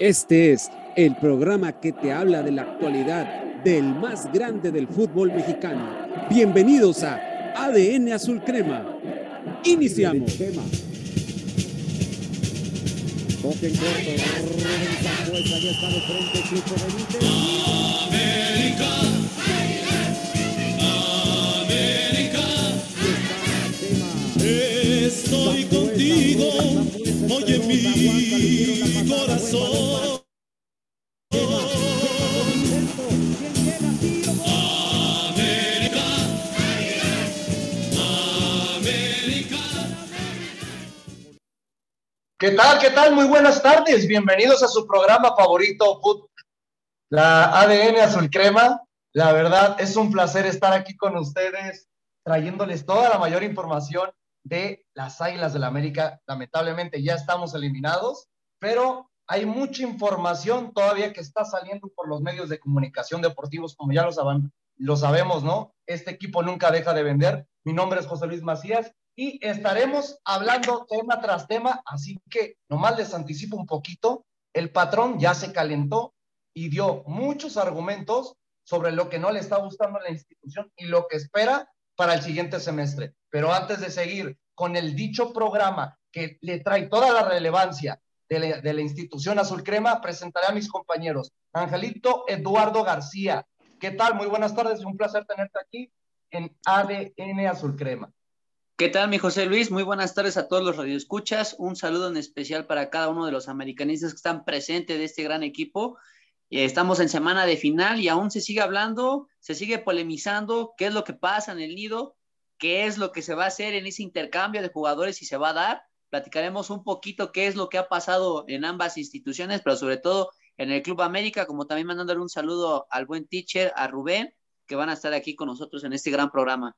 Este es el programa que te habla de la actualidad del más grande del fútbol mexicano. Bienvenidos a ADN Azul Crema. Iniciamos. Estoy contigo, oye mi corazón. ¿Qué tal? ¿Qué tal? Muy buenas tardes. Bienvenidos a su programa favorito, la ADN Azul Crema. La verdad es un placer estar aquí con ustedes, trayéndoles toda la mayor información de las Águilas del la América. Lamentablemente ya estamos eliminados, pero hay mucha información todavía que está saliendo por los medios de comunicación deportivos, como ya lo, saben, lo sabemos, ¿no? Este equipo nunca deja de vender. Mi nombre es José Luis Macías y estaremos hablando tema tras tema, así que nomás les anticipo un poquito, el patrón ya se calentó y dio muchos argumentos sobre lo que no le está gustando a la institución y lo que espera para el siguiente semestre. Pero antes de seguir con el dicho programa que le trae toda la relevancia de la, institución Azul Crema, presentaré a mis compañeros. Angelito Eduardo García, ¿qué tal? Muy buenas tardes, un placer tenerte aquí en ADN Azul Crema. ¿Qué tal, mi José Luis? Muy buenas tardes a todos los radioescuchas. Un saludo en especial para cada uno de los americanistas que están presentes de este gran equipo. Eh, Estamos en semana de final y aún se sigue hablando, se sigue polemizando qué es lo que pasa en el nido, qué es lo que se va a hacer en ese intercambio de jugadores y se va a dar. Platicaremos un poquito qué es lo que ha pasado en ambas instituciones, pero sobre todo en el Club América, como también mandándole un saludo al buen teacher, a Rubén, que van a estar aquí con nosotros en este gran programa.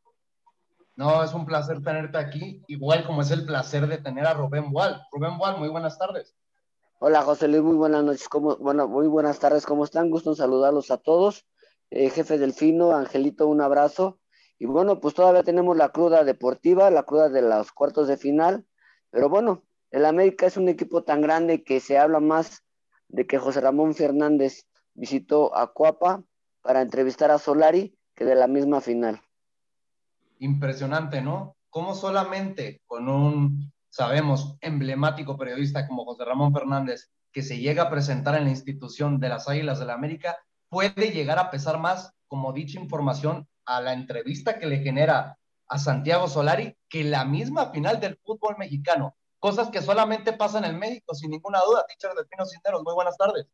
No, es un placer tenerte aquí, igual como es el placer de tener a Rubén Wall. Rubén Wall, muy buenas tardes. Hola José Luis, muy buenas noches, ¿cómo, bueno, muy buenas tardes, ¿cómo están? Gusto en saludarlos a todos. Eh, jefe Delfino, Angelito, un abrazo. Y bueno, pues todavía tenemos la cruda deportiva, la cruda de los cuartos de final, pero bueno, el América es un equipo tan grande que se habla más de que José Ramón Fernández visitó a Cuapa para entrevistar a Solari que de la misma final. Impresionante, ¿no? Cómo solamente con un, sabemos, emblemático periodista como José Ramón Fernández, que se llega a presentar en la institución de las Águilas del la América, puede llegar a pesar más, como dicha información, a la entrevista que le genera a Santiago Solari que la misma final del fútbol mexicano. Cosas que solamente pasan en México, sin ninguna duda. Teacher Delfino Cinteros, muy buenas tardes.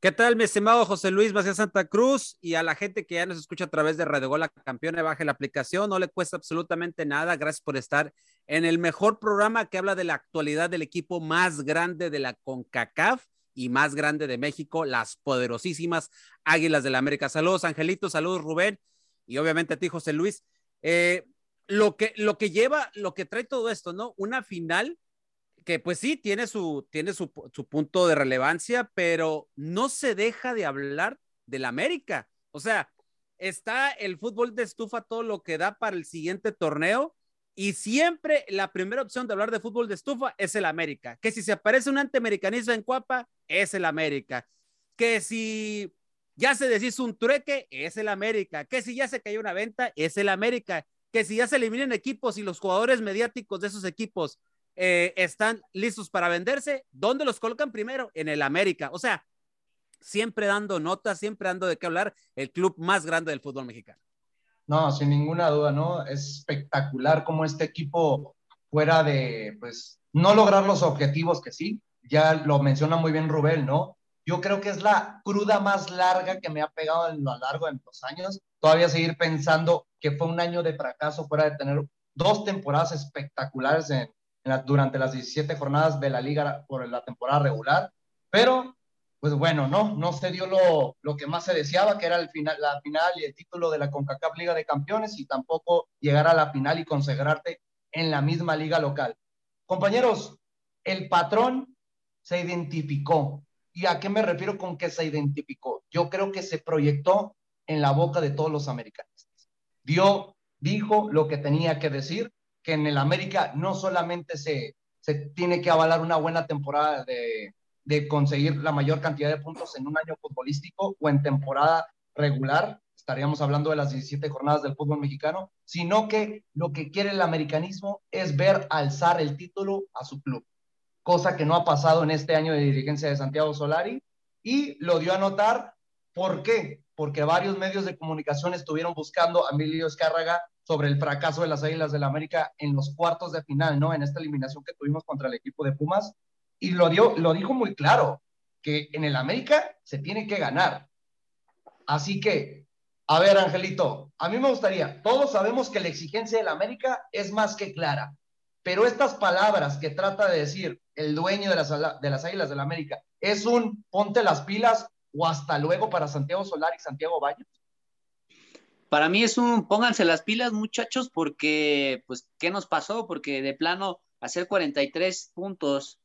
¿Qué tal, mi estimado José Luis Macías Santa Cruz? Y a la gente que ya nos escucha a través de Radio Gol, la campeona, baje la aplicación, no le cuesta absolutamente nada. Gracias por estar en el mejor programa que habla de la actualidad del equipo más grande de la CONCACAF y más grande de México, las poderosísimas Águilas del América. Saludos, Angelito, saludos, Rubén, y obviamente a ti, José Luis. Eh, lo, que, lo que lleva, lo que trae todo esto, ¿no? Una final que pues sí, tiene su, tiene su, su, punto de relevancia, pero no se deja de hablar del América. O sea, está el fútbol de estufa todo lo que da para el siguiente torneo y siempre la primera opción de hablar de fútbol de estufa es el América. Que si se aparece un antiamericanista en Cuapa, es el América. Que si ya se deshizo un trueque, es el América. Que si ya se cayó una venta, es el América. Que si ya se eliminan equipos y los jugadores mediáticos de esos equipos eh, están listos para venderse, ¿dónde los colocan primero? En el América. O sea, siempre dando notas, siempre dando de qué hablar, el club más grande del fútbol mexicano. No, sin ninguna duda, ¿no? Es espectacular cómo este equipo fuera de, pues, no lograr los objetivos que sí, ya lo menciona muy bien Rubén, ¿no? Yo creo que es la cruda más larga que me ha pegado a lo largo de los años. Todavía seguir pensando que fue un año de fracaso fuera de tener dos temporadas espectaculares en, la, durante las 17 jornadas de la liga por la temporada regular, pero pues bueno, no, no se dio lo, lo que más se deseaba, que era el final, la final y el título de la CONCACAF Liga de Campeones y tampoco llegar a la final y consagrarte en la misma liga local. Compañeros, el patrón se identificó. ¿Y a qué me refiero con que se identificó? Yo creo que se proyectó en la boca de todos los americanistas. Dio, dijo lo que tenía que decir, que en el América no solamente se, se tiene que avalar una buena temporada de, de conseguir la mayor cantidad de puntos en un año futbolístico o en temporada regular, estaríamos hablando de las 17 jornadas del fútbol mexicano, sino que lo que quiere el americanismo es ver alzar el título a su club, cosa que no ha pasado en este año de dirigencia de Santiago Solari y lo dio a notar. ¿Por qué? Porque varios medios de comunicación estuvieron buscando a Emilio Escárraga sobre el fracaso de las Águilas del la América en los cuartos de final, ¿no? En esta eliminación que tuvimos contra el equipo de Pumas y lo, dio, lo dijo muy claro, que en el América se tiene que ganar. Así que, a ver, Angelito, a mí me gustaría, todos sabemos que la exigencia del América es más que clara, pero estas palabras que trata de decir el dueño de las, de las Águilas del América, ¿es un ponte las pilas o hasta luego para Santiago Solar y Santiago Baños? Para mí es un pónganse las pilas, muchachos, porque, pues, ¿qué nos pasó? Porque de plano, hacer 43 puntos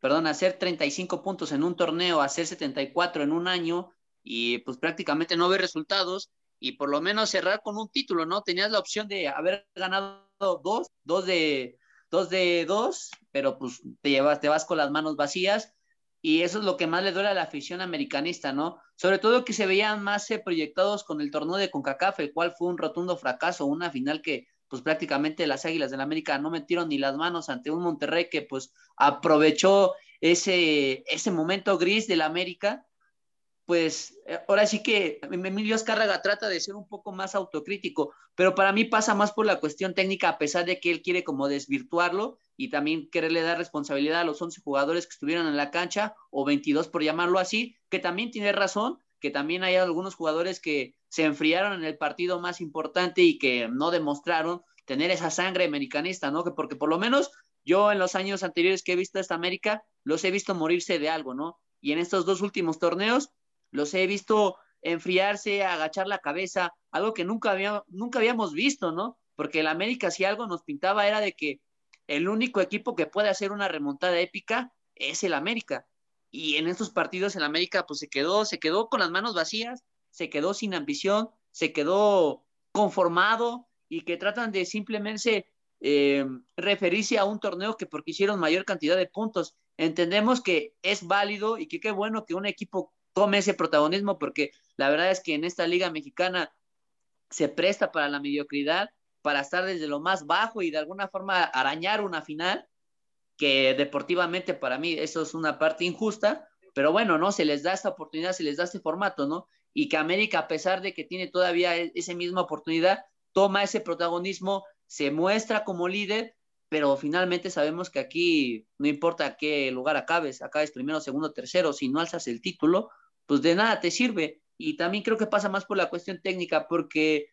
perdón, hacer 35 puntos en un torneo, hacer 74 en un año y pues prácticamente no ver resultados y por lo menos cerrar con un título, ¿no? Tenías la opción de haber ganado dos, dos de dos de dos, pero pues te llevas, te vas con las manos vacías y eso es lo que más le duele a la afición americanista, ¿no? Sobre todo que se veían más eh, proyectados con el torneo de CONCACAF, el cual fue un rotundo fracaso, una final que pues prácticamente las Águilas del América no metieron ni las manos ante un Monterrey que pues aprovechó ese, ese momento gris del América, pues eh, ahora sí que Emilio Azcárraga trata de ser un poco más autocrítico, pero para mí pasa más por la cuestión técnica, a pesar de que él quiere como desvirtuarlo y también quererle dar responsabilidad a los 11 jugadores que estuvieron en la cancha, o 22 por llamarlo así, que también tiene razón, que también hay algunos jugadores que se enfriaron en el partido más importante y que no demostraron tener esa sangre americanista, ¿no? Que porque por lo menos yo en los años anteriores que he visto esta América, los he visto morirse de algo, ¿no? Y en estos dos últimos torneos, los he visto enfriarse, agachar la cabeza, algo que nunca, había, nunca habíamos visto, ¿no? Porque el América si algo nos pintaba era de que el único equipo que puede hacer una remontada épica es el América y en estos partidos en América pues se quedó, se quedó con las manos vacías, se quedó sin ambición, se quedó conformado y que tratan de simplemente eh, referirse a un torneo que porque hicieron mayor cantidad de puntos. Entendemos que es válido y que qué bueno que un equipo tome ese protagonismo porque la verdad es que en esta liga mexicana se presta para la mediocridad, para estar desde lo más bajo y de alguna forma arañar una final que deportivamente para mí eso es una parte injusta, pero bueno, ¿no? Se les da esta oportunidad, se les da este formato, ¿no? Y que América, a pesar de que tiene todavía e-, esa misma oportunidad, toma ese protagonismo, se muestra como líder, pero finalmente sabemos que aquí no importa qué lugar acabes, acabes primero, segundo, tercero, si no alzas el título, pues de nada te sirve. Y también creo que pasa más por la cuestión técnica, porque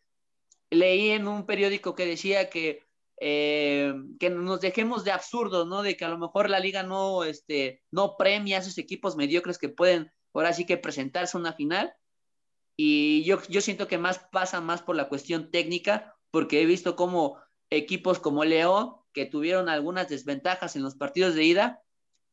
leí en un periódico que decía que eh, que nos dejemos de absurdo, ¿no? De que a lo mejor la liga no, este, no premia a esos equipos mediocres que pueden ahora sí que presentarse a una final. Y yo, yo siento que más pasa más por la cuestión técnica, porque he visto como equipos como León, que tuvieron algunas desventajas en los partidos de ida,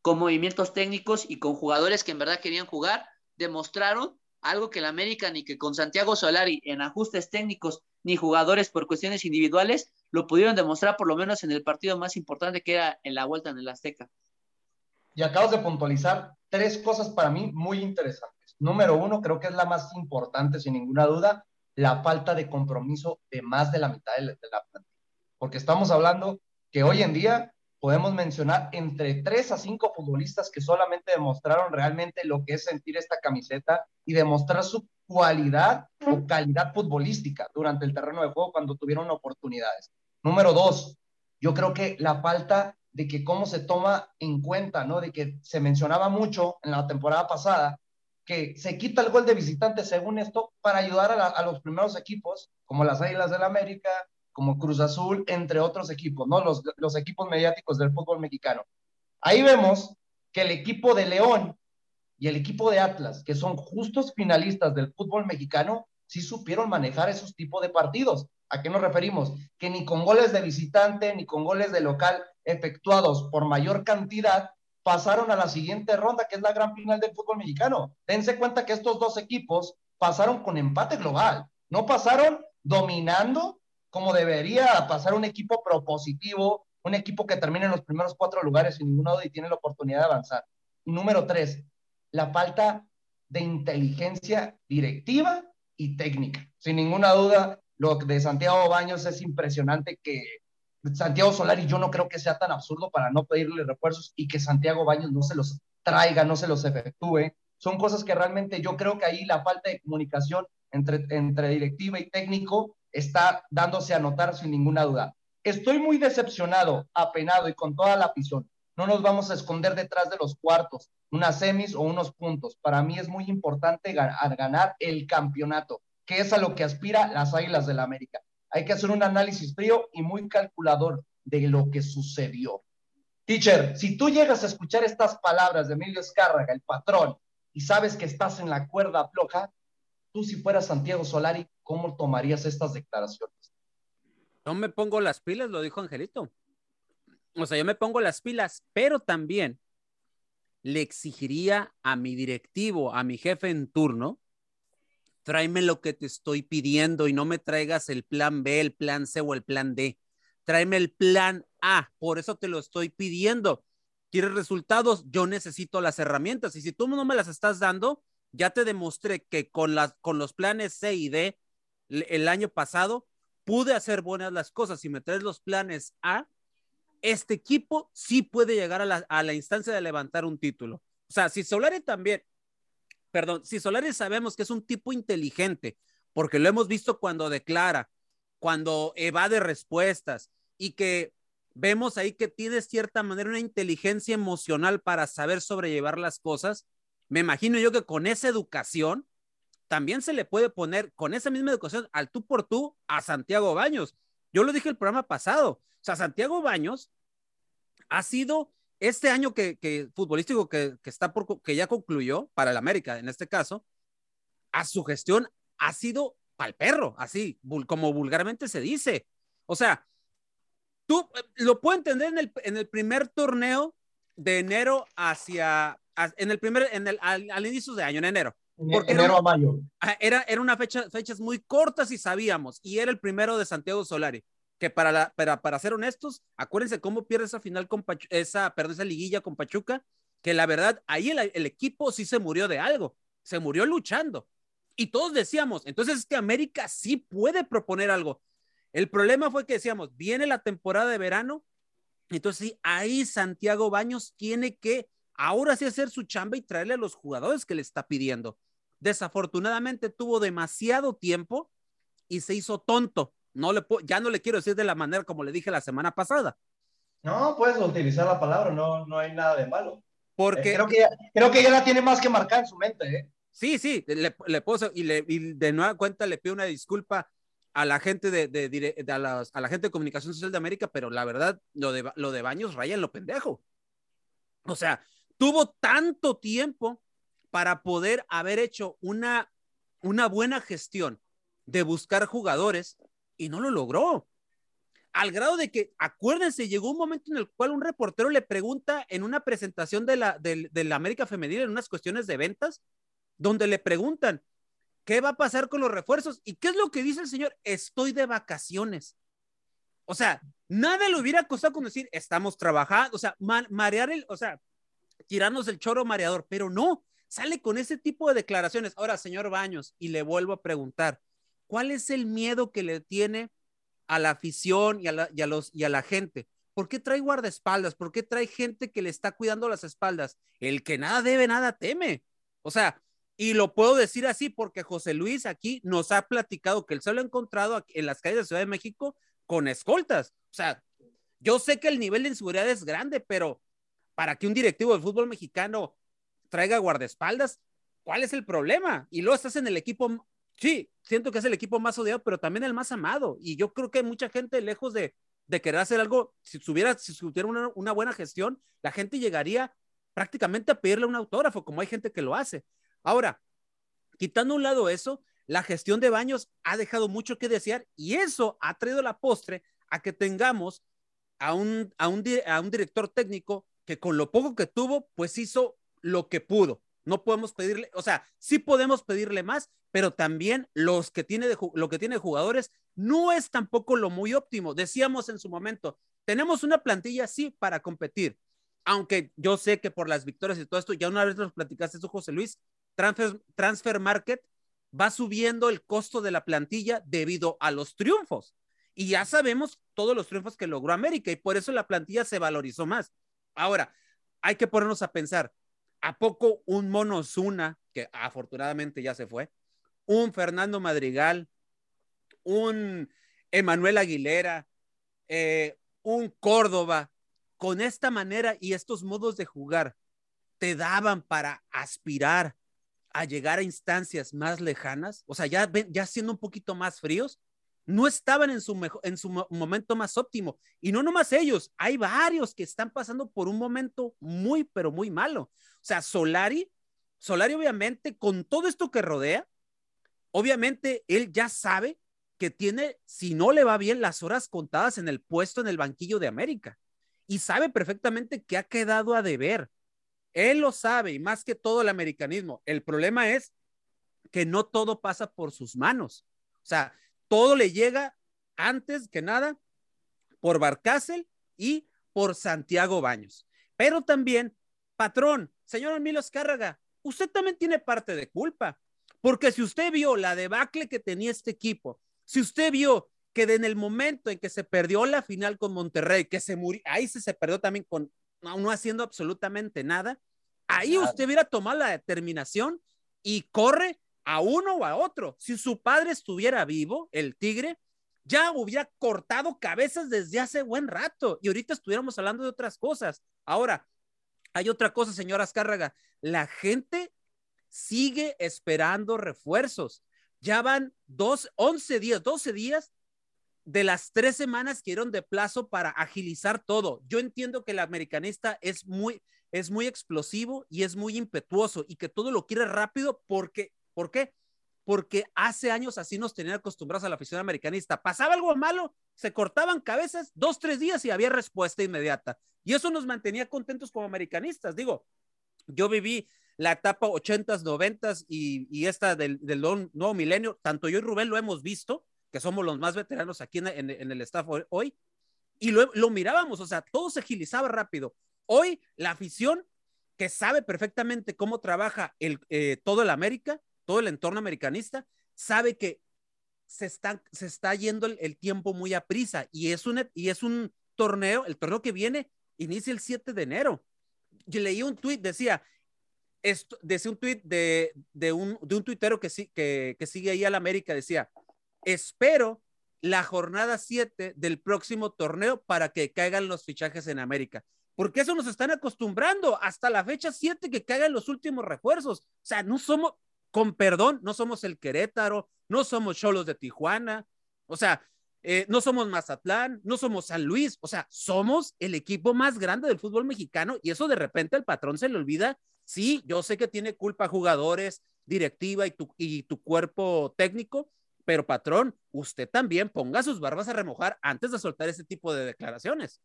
con movimientos técnicos y con jugadores que en verdad querían jugar, demostraron algo que el América ni que con Santiago Solari en ajustes técnicos ni jugadores por cuestiones individuales lo pudieron demostrar por lo menos en el partido más importante que era en la vuelta en el Azteca. Y acabas de puntualizar tres cosas para mí muy interesantes. Número uno, creo que es la más importante, sin ninguna duda, la falta de compromiso de más de la mitad de la, plantilla. Porque estamos hablando que hoy en día podemos mencionar entre tres a cinco futbolistas que solamente demostraron realmente lo que es sentir esta camiseta y demostrar su cualidad o calidad futbolística durante el terreno de juego cuando tuvieron oportunidades. Número dos, yo creo que la falta de que cómo se toma en cuenta, ¿no? De que se mencionaba mucho en la temporada pasada que se quita el gol de visitante según esto para ayudar a, a los primeros equipos, como las Águilas del América, como Cruz Azul, entre otros equipos, ¿no? Los, los equipos mediáticos del fútbol mexicano. Ahí vemos que el equipo de León y el equipo de Atlas, que son justos finalistas del fútbol mexicano, sí supieron manejar esos tipos de partidos. ¿A qué nos referimos? Que ni con goles de visitante ni con goles de local efectuados por mayor cantidad pasaron a la siguiente ronda, que es la gran final del fútbol mexicano. Dense cuenta que estos dos equipos pasaron con empate global, no pasaron dominando como debería pasar un equipo propositivo, un equipo que termine en los primeros cuatro lugares sin ningún lado y tiene la oportunidad de avanzar. Y número tres, la falta de inteligencia directiva y técnica. Sin ninguna duda, lo de Santiago Baños es impresionante que Santiago Solari yo no creo que sea tan absurdo para no pedirle refuerzos y que Santiago Baños no se los traiga, no se los efectúe. Son cosas que realmente yo creo que ahí la falta de comunicación entre, entre directiva y técnico está dándose a notar sin ninguna duda. Estoy muy decepcionado, apenado y con toda la afición. No nos vamos a esconder detrás de los cuartos, unas semis o unos puntos. Para mí es muy importante ganar el campeonato, que es a lo que aspira las Águilas del la América. Hay que hacer un análisis frío y muy calculador de lo que sucedió. Teacher, si tú llegas a escuchar estas palabras de Emilio Escárraga, el patrón, y sabes que estás en la cuerda floja, tú si fueras Santiago Solari, ¿cómo tomarías estas declaraciones? No me pongo las pilas, lo dijo Angelito. O sea, yo me pongo las pilas, pero también le exigiría a mi directivo, a mi jefe en turno, tráeme lo que te estoy pidiendo y no me traigas el plan B, el plan C o el plan D. Tráeme el plan A, por eso te lo estoy pidiendo. ¿Quieres resultados? Yo necesito las herramientas y si tú no me las estás dando, ya te demostré que con, las, con los planes C y D el año pasado pude hacer buenas las cosas. Si me traes los planes A, este equipo sí puede llegar a la, instancia de levantar un título. O sea, si Solari también, perdón, si Solari sabemos que es un tipo inteligente, porque lo hemos visto cuando declara, cuando evade respuestas y que vemos ahí que tiene cierta manera una inteligencia emocional para saber sobrellevar las cosas, me imagino yo que con esa educación también se le puede poner, con esa misma educación, al tú por tú a Santiago Baños. Yo lo dije el programa pasado, o sea, Santiago Baños ha sido este año que, que futbolístico que, que, está por, que ya concluyó para el América, en este caso, a su gestión ha sido pal perro, así como vulgarmente se dice. O sea, tú lo puedo entender en el, en el primer torneo de enero hacia, en el primer, en el, al, al inicio de año, en enero. Porque enero era, a mayo. Era, era una fecha, fechas muy cortas y sabíamos, y era el primero de Santiago Solari que para, para, para ser honestos, acuérdense cómo pierde esa final con esa, perdón, esa liguilla con Pachuca, que la verdad, ahí el, el, equipo sí se murió de algo, se murió luchando. Y todos decíamos, entonces es que América sí puede proponer algo. El problema fue que decíamos, viene la temporada de verano, entonces sí, ahí Santiago Baños tiene que ahora sí hacer su chamba y traerle a los jugadores que le está pidiendo. Desafortunadamente tuvo demasiado tiempo y se hizo tonto no le ya no le quiero decir de la manera como le dije la semana pasada. No, puedes utilizar la palabra, no, no hay nada de malo. Porque eh, creo, que ya, creo que ya la tiene más que marcar en su mente. ¿eh? Sí, sí, le, le puedo, y, le, y de nueva cuenta le pido una disculpa a la gente de, de, de, de a, las, a, la gente de comunicación social de América, pero la verdad, lo de, lo de Baños raya en lo pendejo. O sea, tuvo tanto tiempo para poder haber hecho una, una buena gestión de buscar jugadores y no lo logró. Al grado de que, acuérdense, llegó un momento en el cual un reportero le pregunta en una presentación de la, América Femenil, en unas cuestiones de ventas, donde le preguntan, ¿qué va a pasar con los refuerzos? ¿Y qué es lo que dice el señor? Estoy de vacaciones. O sea, nada le hubiera costado con decir, estamos trabajando, o sea, marear el, o sea, tirarnos el choro mareador, pero no, sale con ese tipo de declaraciones. Ahora, señor Baños, y le vuelvo a preguntar, ¿Cuál es el miedo que le tiene a la afición y a la, los, y a la gente? ¿Por qué trae guardaespaldas? ¿Por qué trae gente que le está cuidando las espaldas? El que nada debe, nada teme. O sea, y lo puedo decir así porque José Luis aquí nos ha platicado que él se lo ha encontrado en las calles de Ciudad de México con escoltas. O sea, yo sé que el nivel de inseguridad es grande, pero para que un directivo del fútbol mexicano traiga guardaespaldas, ¿cuál es el problema? Y luego estás en el equipo sí, siento que es el equipo más odiado, pero también el más amado. Y yo creo que mucha gente, lejos de, de querer hacer algo, si tuviera, si tuviera una, una, buena gestión, la gente llegaría prácticamente a pedirle un autógrafo, como hay gente que lo hace. Ahora, quitando a un lado eso, la gestión de baños ha dejado mucho que desear y eso ha traído la postre a que tengamos a un, a un, a un director técnico que con lo poco que tuvo, pues hizo lo que pudo. No podemos pedirle, o sea, sí podemos pedirle más, pero también los que tiene de, lo que tiene jugadores no es tampoco lo muy óptimo. Decíamos en su momento, tenemos una plantilla sí para competir. aunque yo sé que por las victorias y todo esto, ya una vez nos platicaste eso, José Luis, transfer, transfer market va subiendo el costo de la plantilla debido a los triunfos. Y ya sabemos todos los triunfos que logró América y por eso la plantilla se valorizó más. Ahora, hay que ponernos a pensar, ¿a poco un Mono Zuna, que afortunadamente ya se fue, un Fernando Madrigal, un Emanuel Aguilera, eh, un Córdoba, con esta manera y estos modos de jugar, te daban para aspirar a llegar a instancias más lejanas, o sea, ya, ya siendo un poquito más fríos, no estaban en su, mejor, en su momento más óptimo. Y no nomás ellos, hay varios que están pasando por un momento muy, pero muy malo. O sea, Solari, Solari obviamente, con todo esto que rodea, obviamente él ya sabe que tiene, si no le va bien, las horas contadas en el puesto en el banquillo de América. Y sabe perfectamente que ha quedado a deber. Él lo sabe y más que todo el americanismo. El problema es que no todo pasa por sus manos. O sea, todo le llega antes que nada por Barcácel y por Santiago Baños. Pero también, patrón, señor Emilio Escárraga, usted también tiene parte de culpa. Porque si usted vio la debacle que tenía este equipo, si usted vio que en el momento en que se perdió la final con Monterrey, que se murió, ahí se, se perdió también con no haciendo absolutamente nada, ahí usted hubiera tomado la determinación y corre a uno o a otro. Si su padre estuviera vivo, el tigre, ya hubiera cortado cabezas desde hace buen rato y ahorita estuviéramos hablando de otras cosas. Ahora, hay otra cosa, señora Azcárraga, la gente sigue esperando refuerzos. Ya van dos, 11 días, 12 días de las tres semanas que dieron de plazo para agilizar todo. Yo entiendo que el americanista es muy, es muy explosivo y es muy impetuoso y que todo lo quiere rápido porque, ¿por qué? Porque hace años así nos tenían acostumbrados a la afición americanista. Pasaba algo malo, se cortaban cabezas dos, tres días y había respuesta inmediata. Y eso nos mantenía contentos como americanistas. Digo, yo viví la etapa 80s, 90s y, esta del, del nuevo milenio. Tanto yo y Rubén lo hemos visto que somos los más veteranos aquí en, el staff hoy, y lo, mirábamos, o sea, todo se agilizaba rápido. Hoy la afición que sabe perfectamente cómo trabaja el, eh, todo el América, todo el entorno americanista, sabe que se está, se está yendo el, tiempo muy a prisa y es, un, y es un torneo, el torneo que viene inicia el 7 de enero. Yo leí un tuit, decía, esto, decía un tuit de, un, de un tuitero que sigue ahí al América, decía, espero la jornada 7 del próximo torneo para que caigan los fichajes en América. Porque eso nos están acostumbrando hasta la fecha 7 que caigan los últimos refuerzos. O sea, no somos, con perdón, no somos el Querétaro, no somos Cholos de Tijuana, o sea, eh, no somos Mazatlán, no somos San Luis, o sea, somos el equipo más grande del fútbol mexicano y eso de repente al patrón se le olvida. Sí, yo sé que tiene culpa jugadores, directiva y tu, y tu cuerpo técnico, pero patrón, usted también ponga sus barbas a remojar antes de soltar ese tipo de declaraciones.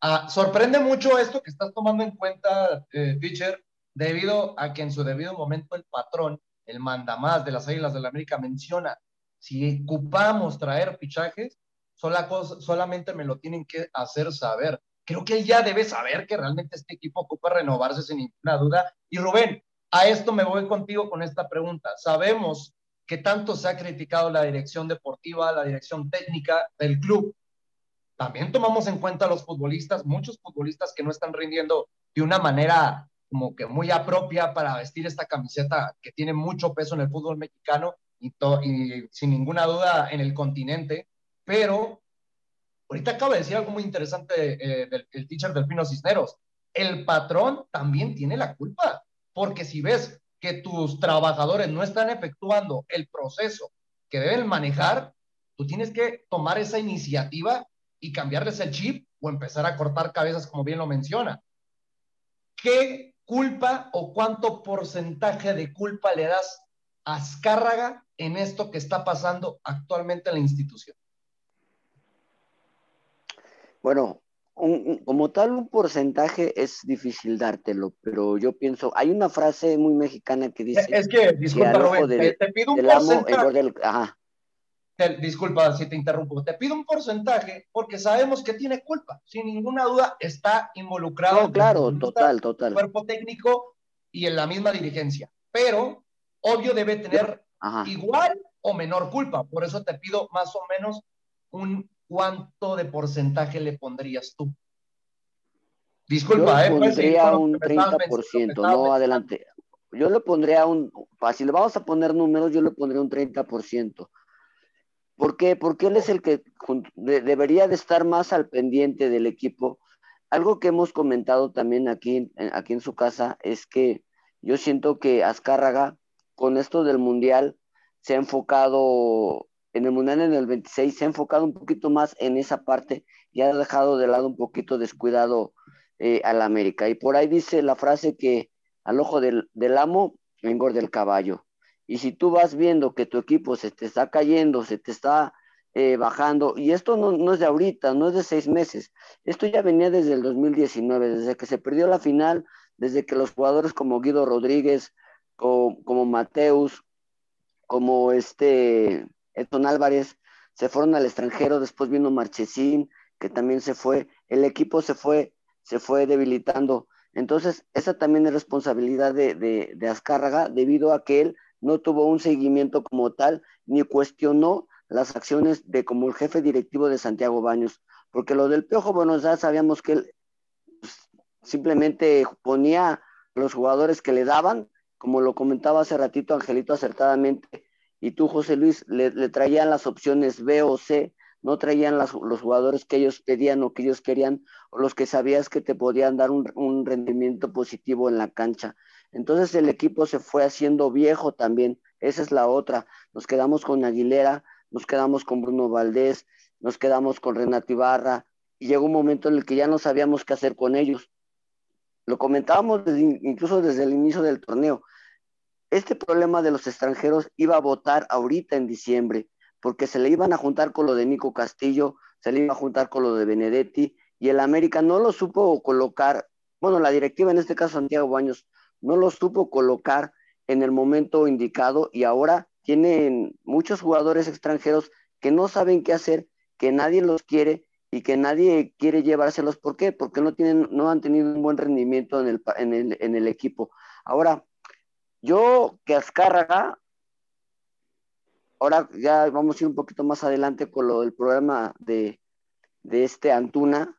Ah, sorprende mucho esto que estás tomando en cuenta, eh, debido a que en su debido momento el patrón, el mandamás de las Águilas de la América, menciona, si ocupamos traer fichajes, solamente me lo tienen que hacer saber. Creo que él ya debe saber que realmente este equipo ocupa renovarse sin ninguna duda. Y Rubén, a esto me voy contigo con esta pregunta. Sabemos que tanto se ha criticado la dirección deportiva, la dirección técnica del club. También tomamos en cuenta a los futbolistas, muchos futbolistas que no están rindiendo de una manera como que muy apropia para vestir esta camiseta que tiene mucho peso en el fútbol mexicano y, y sin ninguna duda en el continente. Pero ahorita acaba de decir algo muy interesante eh, del, el teacher Delfino Cisneros. El patrón también tiene la culpa, porque si ves que tus trabajadores no están efectuando el proceso que deben manejar, tú tienes que tomar esa iniciativa y cambiarles el chip o empezar a cortar cabezas, como bien lo menciona. ¿Qué culpa o cuánto porcentaje de culpa le das a Azcárraga en esto que está pasando actualmente en la institución? Bueno, como tal, un porcentaje es difícil dártelo, pero yo pienso, hay una frase muy mexicana que dice... Es que, disculpa, Robert, te, pido un porcentaje. ajá. te- disculpa si te interrumpo, te pido un porcentaje porque sabemos que tiene culpa. Sin ninguna duda está involucrado. No, claro, en total, total. cuerpo técnico y en la misma dirigencia. Pero, obvio, debe tener Ajá. igual o menor culpa. Por eso te pido más o menos un cuánto de porcentaje le pondrías tú. Disculpa, Yo ¿eh? Pondría lo un que me estabas mencionando, me 30%, estabas no adelante. Yo le pondría un, si le vamos a poner números, yo le pondría un 30%. ¿Por qué? Porque él es el que debería de estar más al pendiente del equipo. Algo que hemos comentado también aquí, en- aquí en su casa es que yo siento que Azcárraga, con esto del Mundial, se ha enfocado, en el Mundial en el 26, se ha enfocado un poquito más en esa parte y ha dejado de lado un poquito descuidado eh, al América. Y por ahí dice la frase que al ojo del, del amo engorda el caballo. Y si tú vas viendo que tu equipo se te está cayendo, se te está eh, bajando, y esto no, no es de ahorita, no es de seis meses, esto ya venía desde el 2019, desde que se perdió la final, desde que los jugadores como Guido Rodríguez, co- como, Mateus, como este Edson Álvarez, se fueron al extranjero, después vino Marchesín, que también se fue, el equipo se fue, se fue debilitando. Entonces, esa también es responsabilidad de, de, Azcárraga, debido a que él no tuvo un seguimiento como tal, ni cuestionó las acciones de como el jefe directivo de Santiago Baños, porque lo del Piojo, bueno, ya sabíamos que él pues, simplemente ponía los jugadores que le daban, como lo comentaba hace ratito Angelito acertadamente, y tú, José Luis, le, traían las opciones B o C, no traían las, los jugadores que ellos pedían o que ellos querían, o los que sabías que te podían dar un, un rendimiento positivo en la cancha. Entonces el equipo se fue haciendo viejo también, esa es la otra. Nos quedamos con Aguilera, nos quedamos con Bruno Valdés, nos quedamos con Renato Ibarra, y llegó un momento en el que ya no sabíamos qué hacer con ellos. Lo comentábamos desde, incluso desde el inicio del torneo. Este problema de los extranjeros iba a votar ahorita en diciembre, porque se le iban a juntar con lo de Nico Castillo, se le iba a juntar con lo de Benedetti, y el América no lo supo colocar, bueno, la directiva, en este caso Santiago Baños, no lo supo colocar en el momento indicado, y ahora tienen muchos jugadores extranjeros que no saben qué hacer, que nadie los quiere y que nadie quiere llevárselos. ¿Por qué? Porque no, tienen, no han tenido un buen rendimiento en el, en el, en el equipo. Ahora, yo que Azcárraga, ahora ya vamos a ir un poquito más adelante con lo del programa de, de este Antuna.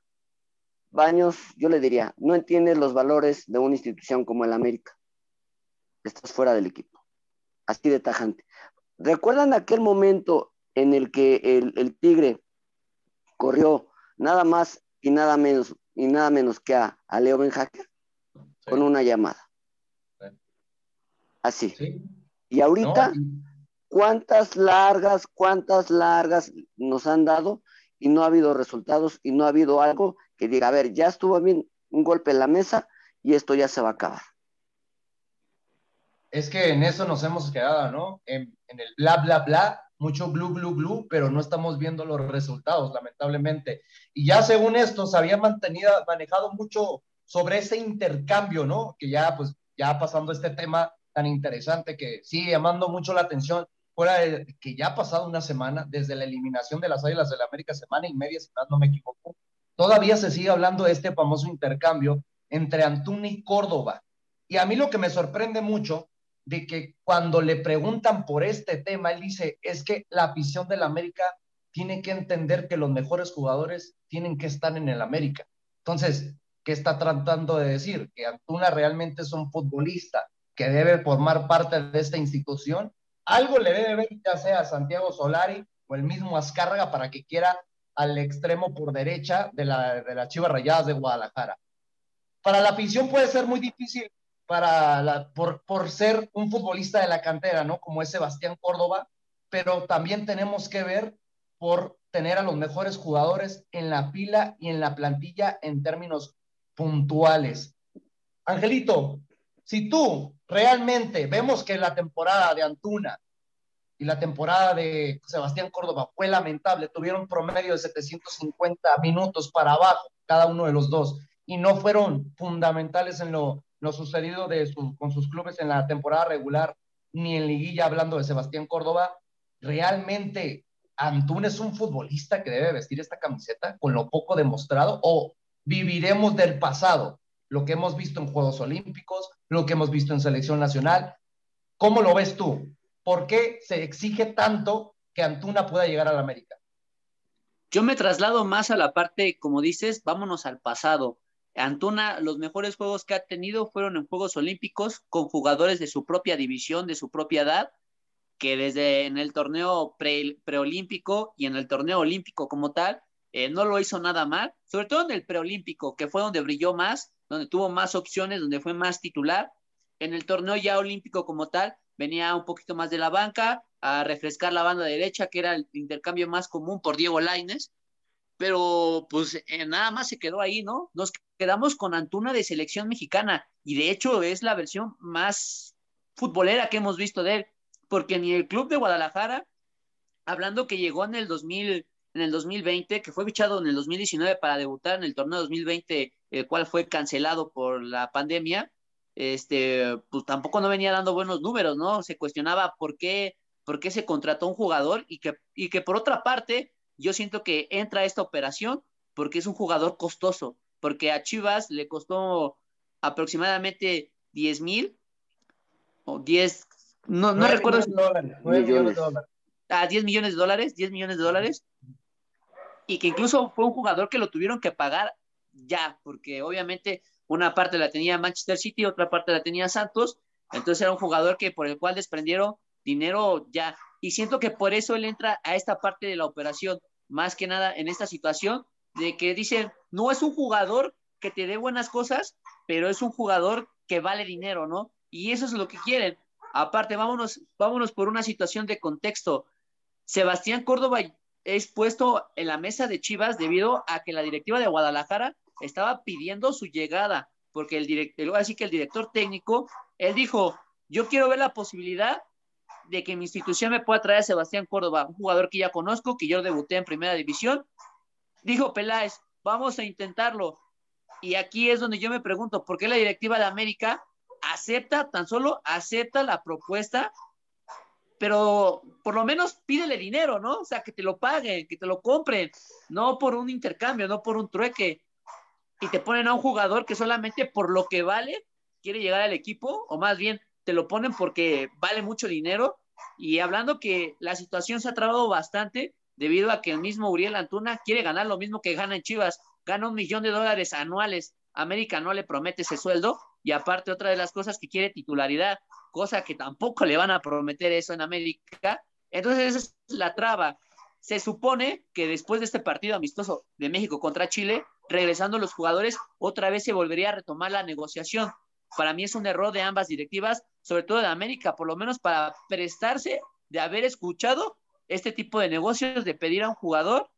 Baños, yo le diría, no entiendes los valores de una institución como el América. Estás fuera del equipo. Así de tajante. ¿Recuerdan aquel momento en el que el, el Tigre corrió nada más y nada menos y nada menos que a, a Leo Benjaque sí. con una llamada? Sí. Así. Sí. Y ahorita, no. ¿cuántas largas, cuántas largas nos han dado y no ha habido resultados y no ha habido algo que diga, a ver, ya estuvo bien un golpe en la mesa y esto ya se va a acabar? Es que en eso nos hemos quedado, ¿no? En, en el bla, bla, bla, mucho glu, glu, glu, pero no estamos viendo los resultados, lamentablemente. Y ya según esto, se había mantenido, manejado mucho sobre ese intercambio, ¿no? Que ya, pues, ya pasando este tema tan interesante que sigue llamando mucho la atención, fuera de que ya ha pasado una semana, desde la eliminación de las Águilas del la América, semana y media, si no me equivoco, todavía se sigue hablando de este famoso intercambio entre Antuna y Córdoba. Y a mí lo que me sorprende mucho de que cuando le preguntan por este tema, él dice, es que la afición del América tiene que entender que los mejores jugadores tienen que estar en el América. Entonces, ¿qué está tratando de decir? Que Antuna realmente es un futbolista que debe formar parte de esta institución. Algo le debe ver, ya sea Santiago Solari o el mismo Azcárraga, para que quiera al extremo por derecha de la, de las Chivas Rayadas de Guadalajara. Para la afición puede ser muy difícil para por, por ser un futbolista de la cantera, ¿no? Como es Sebastián Córdoba, pero también tenemos que ver por tener a los mejores jugadores en la fila y en la plantilla en términos puntuales. Angelito, si tú realmente vemos que la temporada de Antuna y la temporada de Sebastián Córdoba fue lamentable, tuvieron promedio de 750 minutos para abajo cada uno de los dos y no fueron fundamentales en lo, sucedido con sus clubes en la temporada regular, ni en liguilla, hablando de Sebastián Córdoba, realmente Antún es un futbolista que debe vestir esta camiseta con lo poco demostrado o viviremos del pasado, lo que hemos visto en Juegos Olímpicos, lo que hemos visto en selección nacional. ¿Cómo lo ves tú? ¿Por qué se exige tanto que Antuna pueda llegar a la América? Yo me traslado más a la parte, como dices, vámonos al pasado. Antuna, los mejores juegos que ha tenido fueron en Juegos Olímpicos con jugadores de su propia división, de su propia edad, que desde en el torneo pre, preolímpico y en el torneo olímpico como tal, eh, no lo hizo nada mal, sobre todo en el preolímpico, que fue donde brilló más, donde tuvo más opciones, donde fue más titular. En el torneo ya olímpico como tal, venía un poquito más de la banca a refrescar la banda derecha, que era el intercambio más común por Diego Laines, pero pues eh, nada más se quedó ahí, ¿no? Nos quedamos con Antuna de selección mexicana y de hecho es la versión más futbolera que hemos visto de él, porque ni el club de Guadalajara, hablando que llegó en el 2000, en el 2020, que fue fichado en el 2019 para debutar en el torneo 2020, el cual fue cancelado por la pandemia, este, pues tampoco no venía dando buenos números, ¿no? Se cuestionaba por qué, por qué se contrató un jugador y que, y que por otra parte, yo siento que entra esta operación porque es un jugador costoso, porque a Chivas le costó aproximadamente 10 mil o 10, no, no recuerdo. Dólares, millones. de dólares. A 10 millones de dólares, 10 millones de dólares. Y que incluso fue un jugador que lo tuvieron que pagar ya, porque obviamente una parte la tenía Manchester City, otra parte la tenía Santos, entonces era un jugador que por el cual desprendieron dinero ya. Y siento que por eso él entra a esta parte de la operación, más que nada en esta situación de que dicen, no es un jugador que te dé buenas cosas, pero es un jugador que vale dinero, ¿no? Y eso es lo que quieren. Aparte, vámonos, vámonos por una situación de contexto. Sebastián Córdoba es puesto en la mesa de Chivas debido a que la directiva de Guadalajara estaba pidiendo su llegada, porque el director, así que el director técnico, él dijo, yo quiero ver la posibilidad de que mi institución me pueda traer a Sebastián Córdoba, un jugador que ya conozco, que yo debuté en primera división. Dijo Peláez, vamos a intentarlo. Y aquí es donde yo me pregunto, ¿por qué la directiva de América acepta, tan solo acepta la propuesta, pero por lo menos pídele dinero, ¿no? O sea, que te lo paguen, que te lo compren, no por un intercambio, no por un trueque y te ponen a un jugador que solamente por lo que vale quiere llegar al equipo, o más bien te lo ponen porque vale mucho dinero. Y hablando que la situación se ha trabado bastante debido a que el mismo Uriel Antuna quiere ganar lo mismo que gana en Chivas, gana un millón de dólares anuales. América no le promete ese sueldo y aparte otra de las cosas que quiere titularidad, cosa que tampoco le van a prometer eso en América. Entonces esa es la traba. Se supone que después de este partido amistoso de México contra Chile, regresando los jugadores, otra vez se volvería a retomar la negociación. Para mí es un error de ambas directivas, sobre todo de América, por lo menos para prestarse de haber escuchado este tipo de negocios, de pedir a un jugador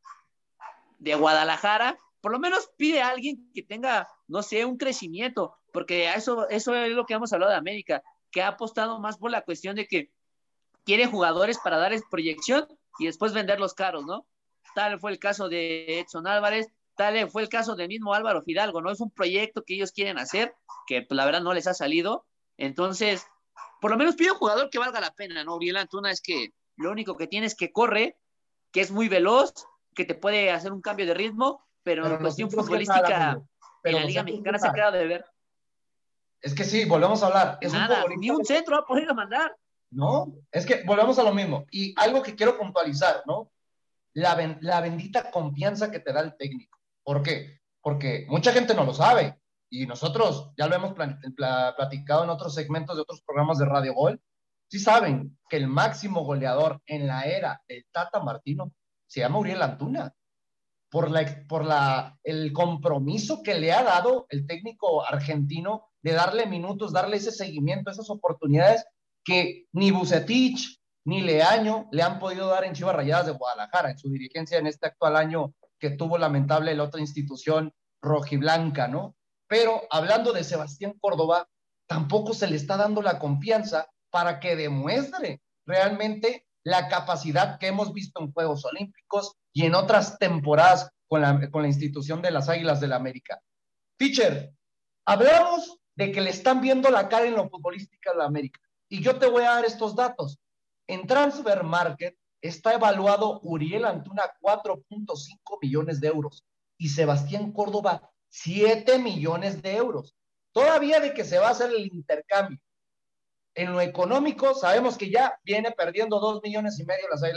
de Guadalajara, por lo menos pide a alguien que tenga, no sé, un crecimiento, porque eso, eso es lo que hemos hablado de América, que ha apostado más por la cuestión de que quiere jugadores para darles proyección y después venderlos caros, ¿no? Tal fue el caso de Edson Álvarez, Tal fue el caso del mismo Álvaro Fidalgo, ¿no? Es un proyecto que ellos quieren hacer, que pues, la verdad no les ha salido. Entonces, por lo menos pide un jugador que valga la pena, ¿no? Uriel Antuna es que lo único que tiene es que corre, que es muy veloz, que te puede hacer un cambio de ritmo, pero, en cuestión futbolística, en la Liga Mexicana se ha quedado de ver. Es que sí, volvemos a hablar. Es Nada, un ni un centro va a poder mandar. No, es que volvemos a lo mismo. Y algo que quiero puntualizar, ¿no? La, la bendita confianza que te da el técnico. ¿Por qué? Porque mucha gente no lo sabe y nosotros ya lo hemos platicado en otros segmentos de otros programas de Radio Gol. Sí saben que el máximo goleador en la era de Tata Martino se llama Uriel Antuna. Por, la, por la, el compromiso que le ha dado el técnico argentino de darle minutos, darle ese seguimiento, esas oportunidades que ni Bucetich ni Leaño le han podido dar en Chivas Rayadas de Guadalajara, en su dirigencia en este actual año que tuvo lamentable la otra institución rojiblanca, ¿no? Pero hablando de Sebastián Córdoba, tampoco se le está dando la confianza para que demuestre realmente la capacidad que hemos visto en Juegos Olímpicos y en otras temporadas con la, con la institución de las Águilas del la América. Teacher, hablamos de que le están viendo la cara en lo futbolístico de la América. Y yo te voy a dar estos datos. En Transfer Market está evaluado Uriel Antuna 4.5 millones de euros y Sebastián Córdoba 7 millones de euros. Todavía de que se va a hacer el intercambio. En lo económico, sabemos que ya viene perdiendo 2 millones y medio las de,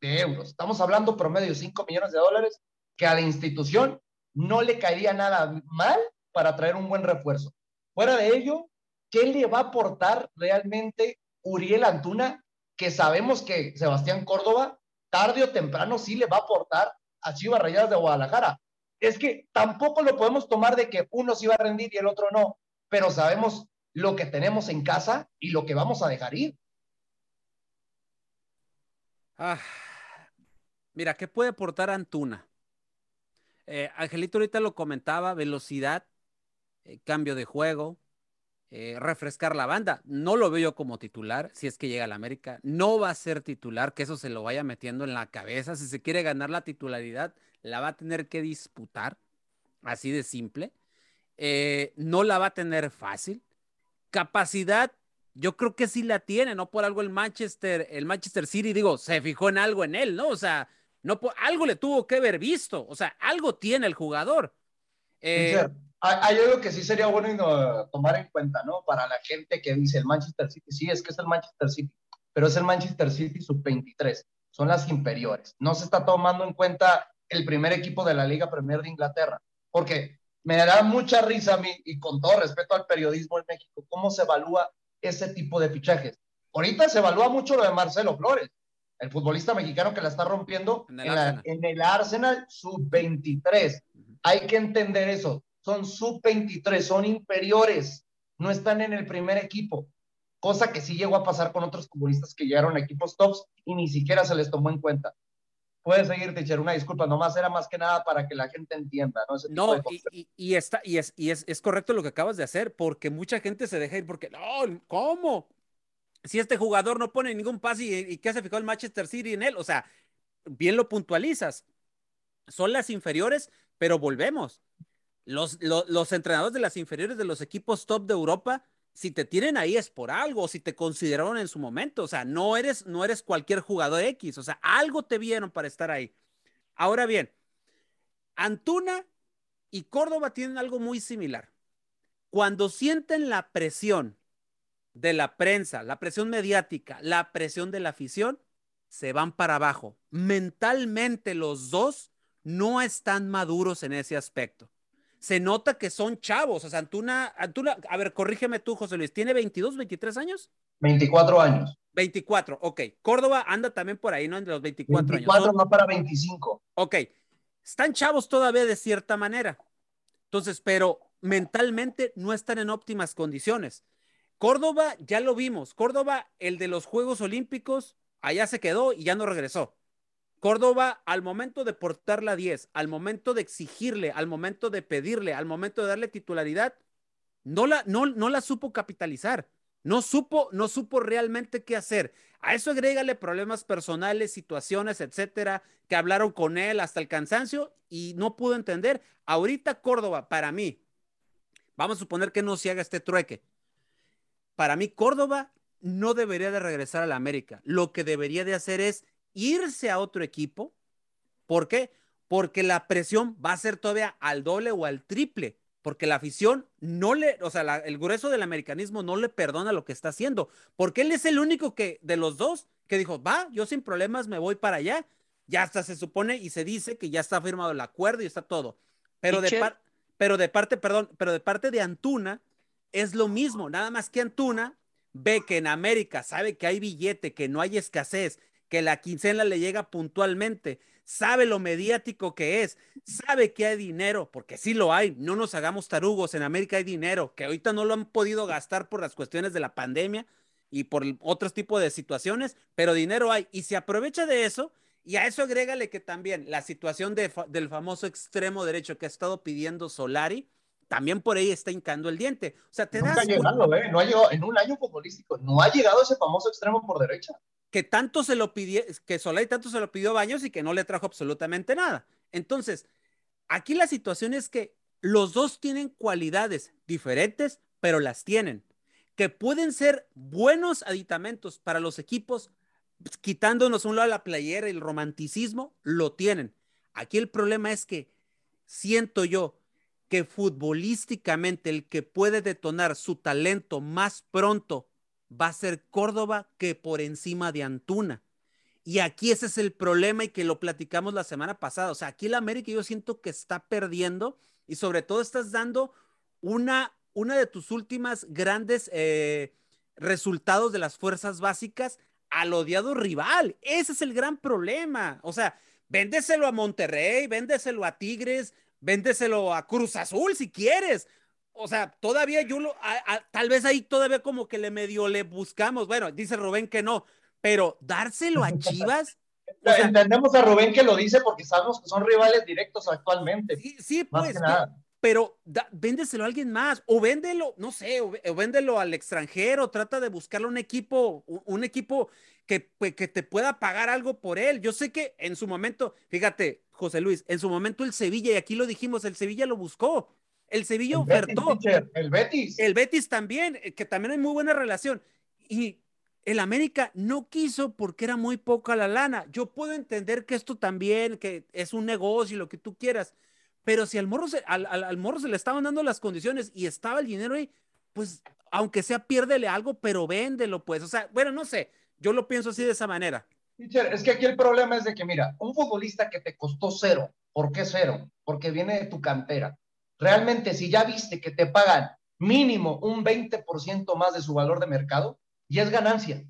de euros. Estamos hablando promedio de 5 millones de dólares que a la institución no le caería nada mal para traer un buen refuerzo. Fuera de ello, ¿qué le va a aportar realmente Uriel Antuna? Que sabemos que Sebastián Córdoba, tarde o temprano, sí le va a aportar a Chivas Rayadas de Guadalajara. Es que tampoco lo podemos tomar de que uno sí va a rendir y el otro no, pero sabemos lo que tenemos en casa y lo que vamos a dejar ir. Ah, mira, ¿qué puede aportar Antuna? Eh, Angelito ahorita lo comentaba, velocidad, eh, cambio de juego, eh, refrescar la banda. No lo veo yo como titular, si es que llega a la América. No va a ser titular, que eso se lo vaya metiendo en la cabeza. Si se quiere ganar la titularidad, la va a tener que disputar, así de simple. no la va a tener fácil. Capacidad, yo creo que sí la tiene, no por algo el Manchester, el Manchester City, digo, se fijó en algo en él, ¿no? O sea, no, algo le tuvo que haber visto, o sea, algo tiene el jugador. Eh, hay, algo que sí sería bueno tomar en cuenta, ¿no? Para la gente que dice el Manchester City, sí, es que es el Manchester City, pero es el Manchester City sub-23, son las inferiores. No se está tomando en cuenta el primer equipo de la Liga Premier de Inglaterra, porque me da mucha risa a mí, y con todo respeto al periodismo en México, cómo se evalúa ese tipo de fichajes. Ahorita se evalúa mucho lo de Marcelo Flores, el futbolista mexicano que la está rompiendo en el, Arsenal, sub-23. Hay que entender eso. Son sub-23, son inferiores, no están en el primer equipo. Cosa que sí llegó a pasar con otros futbolistas que llegaron a equipos tops y ni siquiera se les tomó en cuenta. Puedes seguir, Teacher, una disculpa, nomás era más que nada para que la gente entienda, ¿no? no, y, y, está, y, es, y es, es correcto lo que acabas de hacer, porque mucha gente se deja ir porque, no, ¿cómo? si este jugador no pone ningún pase y, qué se fijó el Manchester City en él, o sea, bien lo puntualizas. Son las inferiores, pero volvemos. Los, los, entrenadores de las inferiores de los equipos top de Europa, si te tienen ahí es por algo, si te consideraron en su momento, o sea, no eres, no eres cualquier jugador X, o sea, algo te vieron para estar ahí. Ahora bien, Antuna y Córdoba tienen algo muy similar. Cuando sienten la presión de la prensa, la presión mediática, la presión de la afición, se van para abajo. Mentalmente los dos no están maduros en ese aspecto. Se nota que son chavos. O sea, Antuna, Antuna, a ver, corrígeme tú, José Luis, ¿tiene 22, 23 años? 24 años. 24, ok. Córdoba anda también por ahí, ¿no? Entre los 24, 24 años. no para 25. Ok. Están chavos todavía de cierta manera. Entonces, pero mentalmente no están en óptimas condiciones. Córdoba, ya lo vimos. Córdoba, el de los Juegos Olímpicos, allá se quedó y ya no regresó. Córdoba, al momento de portar la 10, al momento de exigirle, al momento de pedirle, al momento de darle titularidad, no la, no, no la supo capitalizar. No supo, no supo realmente qué hacer. A eso agrégale problemas personales, situaciones, etcétera, que hablaron con él hasta el cansancio y no pudo entender. Ahorita Córdoba, para mí, vamos a suponer que no se haga este trueque para mí Córdoba no debería de regresar a la América. Lo que debería de hacer es irse a otro equipo. ¿Por qué? Porque la presión va a ser todavía al doble o al triple. Porque la afición no le, o sea, el grueso del americanismo no le perdona lo que está haciendo. Porque él es el único que, de los dos, que dijo, va, yo sin problemas me voy para allá. Ya hasta se supone y se dice que ya está firmado el acuerdo y está todo. Pero, de, pero de parte, perdón, pero de parte de Antuna, es lo mismo, nada más que Antuna ve que en América sabe que hay billete, que no hay escasez, que la quincena le llega puntualmente, sabe lo mediático que es, sabe que hay dinero, porque sí lo hay, no nos hagamos tarugos, en América hay dinero, que ahorita no lo han podido gastar por las cuestiones de la pandemia y por otros tipos de situaciones, pero dinero hay y se aprovecha de eso. Y a eso agrégale que también la situación del famoso extremo derecho que ha estado pidiendo Solari, también por ahí está hincando el diente. O sea, te das. Ha llegado, ¿eh? No ha llegado, en un año futbolístico, no ha llegado ese famoso extremo por derecha. Que tanto se lo pidió, que Solay tanto se lo pidió a Baños y que no le trajo absolutamente nada. Entonces, aquí la situación es que los dos tienen cualidades diferentes, pero las tienen. Que pueden ser buenos aditamentos para los equipos, pues, quitándonos un lado la playera y el romanticismo, lo tienen. Aquí el problema es que siento yo que futbolísticamente el que puede detonar su talento más pronto va a ser Córdoba que por encima de Antuna. Y aquí ese es el problema y que lo platicamos la semana pasada. O sea, aquí el América yo siento que está perdiendo y sobre todo estás dando una, una de tus últimas grandes eh, resultados de las fuerzas básicas al odiado rival. Ese es el gran problema. O sea, véndeselo a Monterrey, véndeselo a Tigres, véndeselo a Cruz Azul si quieres. O sea, todavía yo lo, tal vez ahí todavía como que le medio le buscamos. Bueno, dice Rubén que no, pero dárselo a Chivas. Entendemos a Rubén que lo dice porque sabemos que son rivales directos actualmente. Sí, sí pues, pero véndeselo a alguien más o véndelo, no sé, o, véndelo al extranjero, trata de buscarle un equipo, un, equipo que, pues, que te pueda pagar algo por él. Yo sé que en su momento, fíjate, José Luis, en su momento el Sevilla, y aquí lo dijimos, el Sevilla lo buscó. El Sevilla ofertó. el Betis. El Betis también, eh, que también hay muy buena relación. Y el América no quiso porque era muy poca la lana. Yo puedo entender que esto también, que es un negocio y lo que tú quieras, pero si al morro se, al, al, morro se le estaban dando las condiciones y estaba el dinero ahí, pues aunque sea piérdele algo, pero véndelo, pues. O sea, bueno, no sé, yo lo pienso así de esa manera. es que aquí el problema es de que, mira, un futbolista que te costó cero, ¿por qué cero? Porque viene de tu cantera realmente si ya viste que te pagan mínimo un 20% más de su valor de mercado, y es ganancia.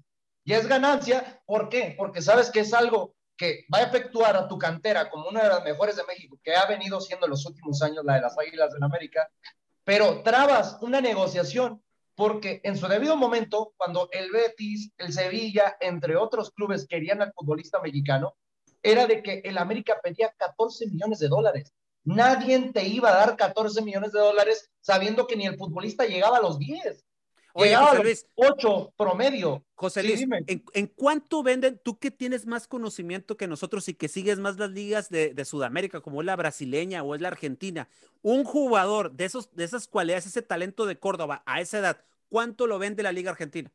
Y es ganancia, ¿por qué? Porque sabes que es algo que va a efectuar a tu cantera como una de las mejores de México, que ha venido siendo en los últimos años la de las Águilas del América, pero trabas una negociación porque en su debido momento, cuando el Betis, el Sevilla, entre otros clubes querían al futbolista mexicano, era de que el América pedía 14 millones de dólares. Nadie te iba a dar 14 millones de dólares sabiendo que ni el futbolista llegaba a los 10. Oye, llegaba José Luis, 8 promedio. José Luis, ¿en, cuánto venden? Tú que tienes más conocimiento que nosotros y que sigues más las ligas de, Sudamérica, como es la brasileña o es la argentina, un jugador de, esos, de esas cualidades, ese talento de Córdoba a esa edad, ¿cuánto lo vende la liga argentina?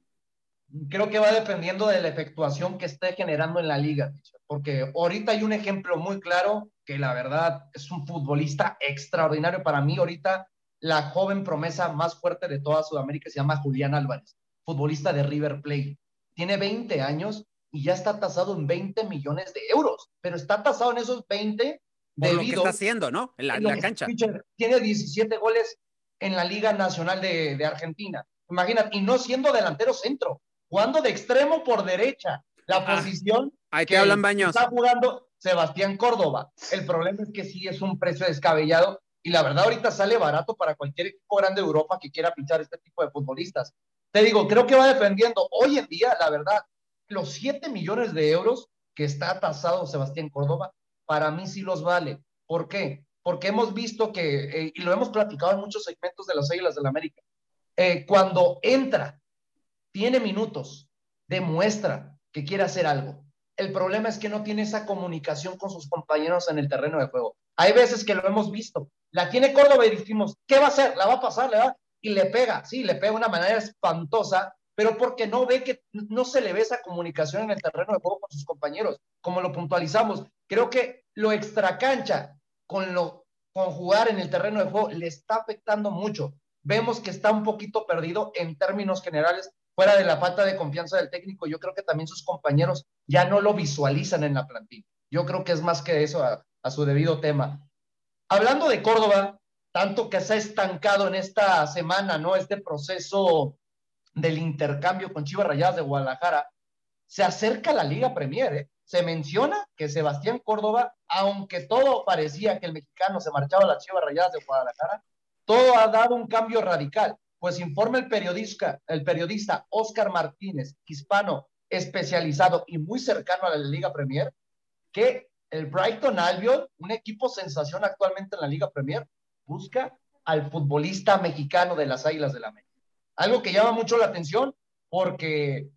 Creo que va dependiendo de la efectuación que esté generando en la liga, porque ahorita hay un ejemplo muy claro que la verdad es un futbolista extraordinario para mí. Ahorita la joven promesa más fuerte de toda Sudamérica se llama Julián Álvarez, futbolista de River Plate. Tiene 20 años y ya está tasado en 20 millones de euros, pero está tasado en esos 20 debido lo que está haciendo, ¿no? En la, cancha. Tiene 17 goles en la Liga Nacional de, de Argentina. Imagínate, y no siendo delantero centro, jugando de extremo por derecha. La ah, posición hay que, hablan baños. Está jugando Sebastián Córdoba. El problema es que sí es un precio descabellado y la verdad ahorita sale barato para cualquier equipo grande de Europa que quiera pinchar este tipo de futbolistas. Te digo, creo que va defendiendo. Hoy en día, la verdad, los 7 millones de euros que está tasado Sebastián Córdoba, para mí sí los vale. ¿Por qué? Porque hemos visto que, eh, y lo hemos platicado en muchos segmentos de las Águilas del América, eh, cuando entra tiene minutos, demuestra que quiere hacer algo. El problema es que no tiene esa comunicación con sus compañeros en el terreno de juego. Hay veces que lo hemos visto. La tiene Córdoba y decimos, ¿qué va a hacer? ¿La va a pasar? ¿Le va? Y le pega, sí, le pega de una manera espantosa, pero porque no ve que no se le ve esa comunicación en el terreno de juego con sus compañeros, como lo puntualizamos. Creo que lo extracancha con lo con jugar en el terreno de juego le está afectando mucho. Vemos que está un poquito perdido en términos generales fuera de la falta de confianza del técnico, yo creo que también sus compañeros ya no lo visualizan en la plantilla. Yo creo que es más que eso a, su debido tema. Hablando de Córdoba, tanto que se ha estancado en esta semana, ¿no? Este proceso del intercambio con Chivas Rayadas de Guadalajara, se acerca la Liga Premier, ¿eh? Se menciona que Sebastián Córdoba, aunque todo parecía que el mexicano se marchaba a las Chivas Rayadas de Guadalajara, todo ha dado un cambio radical pues informa el periodista, el periodista Oscar Martínez, hispano especializado y muy cercano a la Liga Premier, que el Brighton Albion, un equipo sensación actualmente en la Liga Premier, busca al futbolista mexicano de las Águilas de la América. Algo que llama mucho la atención porque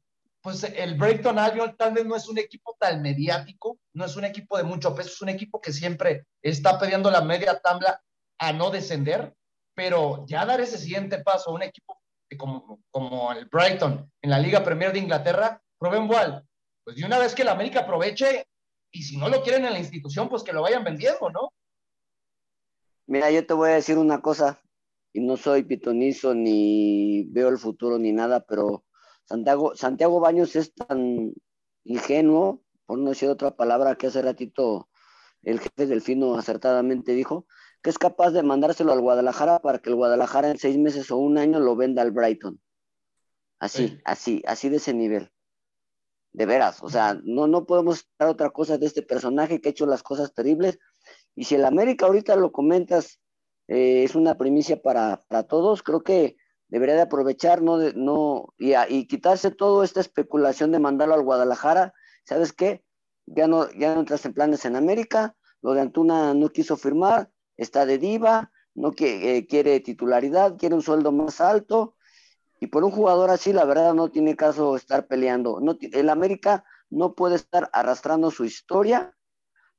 pues el Brighton Albion tal vez no es un equipo tan mediático, no es un equipo de mucho peso, es un equipo que siempre está pidiendo la media tabla a no descender, pero ya dar ese siguiente paso a un equipo como, como el Brighton en la Liga Premier de Inglaterra, Rubén Wall, pues de una vez que la América aproveche, y si no lo quieren en la institución, pues que lo vayan vendiendo, ¿no? Mira, yo te voy a decir una cosa, y no soy pitonizo ni veo el futuro ni nada, pero Santiago, Santiago Baños es tan ingenuo, por no decir otra palabra que hace ratito el jefe del Fino acertadamente dijo, que es capaz de mandárselo al Guadalajara para que el Guadalajara en seis meses o un año lo venda al Brighton. Así, Sí. así, así de ese nivel. De veras, o sea, no, no podemos esperar otra cosa de este personaje que ha hecho las cosas terribles. Y si el América ahorita lo comentas, eh, es una primicia para, para todos, creo que debería de aprovechar, no, de, no y, a- y quitarse toda esta especulación de mandarlo al Guadalajara. ¿Sabes qué? Ya no, ya no entras en planes en América, lo de Antuna no quiso firmar, está de diva, no eh, quiere titularidad, quiere un sueldo más alto. Y por un jugador así, la verdad, no tiene caso estar peleando. El América no puede estar arrastrando su historia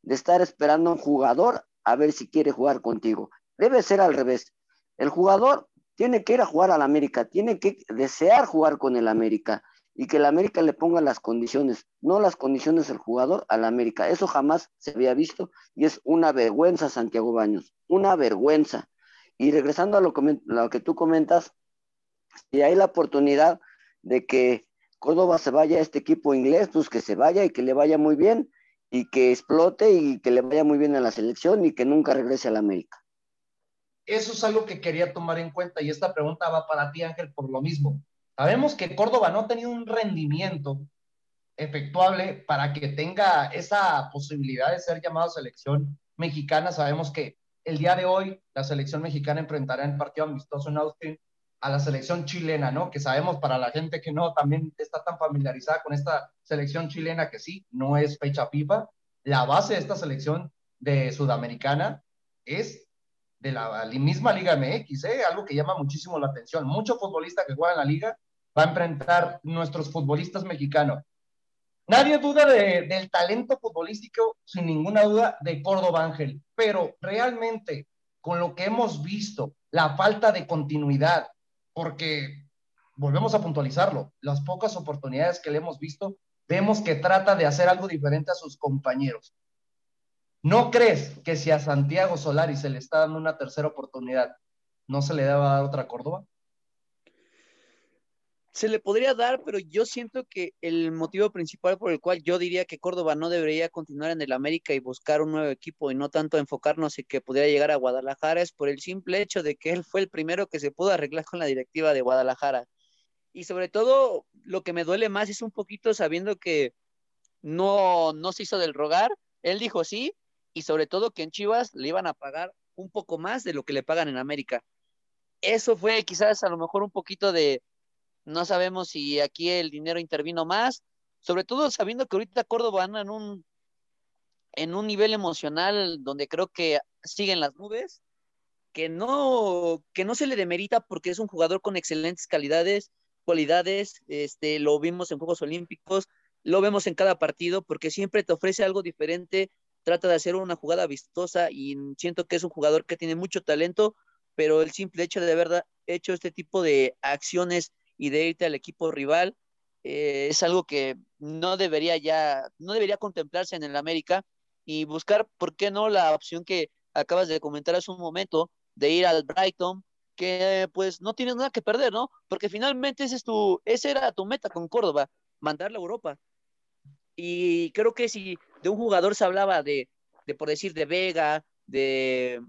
de estar esperando a un jugador a ver si quiere jugar contigo. Debe ser al revés. El jugador tiene que ir a jugar al América, tiene que desear jugar con el América y que el América le ponga las condiciones, no las condiciones del jugador al América. Eso jamás se había visto y es una vergüenza, Santiago Baños, una vergüenza. Y regresando a lo, lo que tú comentas, si hay la oportunidad de que Córdoba se vaya a este equipo inglés, pues que se vaya y que le vaya muy bien y que explote y que le vaya muy bien a la selección y que nunca regrese a la América. Eso es algo que quería tomar en cuenta y esta pregunta va para ti, Ángel, por lo mismo. Sabemos que Córdoba no ha tenido un rendimiento efectuable para que tenga esa posibilidad de ser llamado selección mexicana. Sabemos que el día de hoy la selección mexicana enfrentará en partido amistoso en Austin a la selección chilena, ¿no? Que sabemos para la gente que no también está tan familiarizada con esta selección chilena que sí, no es fecha FIFA. La base de esta selección de Sudamericana es de la misma Liga MX, ¿eh? algo que llama muchísimo la atención. Mucho futbolista que juega en la liga va a enfrentar nuestros futbolistas mexicanos. Nadie duda de, del talento futbolístico, sin ninguna duda, de Córdoba Ángel, pero realmente con lo que hemos visto, la falta de continuidad, porque volvemos a puntualizarlo, las pocas oportunidades que le hemos visto, vemos que trata de hacer algo diferente a sus compañeros. ¿No crees que si a Santiago Solari se le está dando una tercera oportunidad, no se le daba a dar otra Córdoba? Se le podría dar, pero yo siento que el motivo principal por el cual yo diría que Córdoba no debería continuar en el América y buscar un nuevo equipo y no tanto enfocarnos en que pudiera llegar a Guadalajara es por el simple hecho de que él fue el primero que se pudo arreglar con la directiva de Guadalajara. Y sobre todo, lo que me duele más es un poquito sabiendo que no, no se hizo del rogar. Él dijo sí, y sobre todo que en Chivas le iban a pagar un poco más de lo que le pagan en América. Eso fue quizás a lo mejor un poquito de, no sabemos si aquí el dinero intervino más, sobre todo sabiendo que ahorita Córdoba anda en un, en un nivel emocional donde creo que siguen las nubes, que no, que no se le demerita porque es un jugador con excelentes calidades, cualidades, este, lo vimos en Juegos Olímpicos, lo vemos en cada partido porque siempre te ofrece algo diferente, trata de hacer una jugada vistosa y siento que es un jugador que tiene mucho talento, pero el simple hecho de haber hecho este tipo de acciones y de irte al equipo rival eh, es algo que no debería ya, no debería contemplarse en el América y buscar, ¿por qué no? La opción que acabas de comentar hace un momento de ir al Brighton, que pues no tienes nada que perder, ¿no? Porque finalmente ese, es tu, ese era tu meta con Córdoba, mandarla a Europa. Y creo que si de un jugador se hablaba de, de por decir, de Vega, de,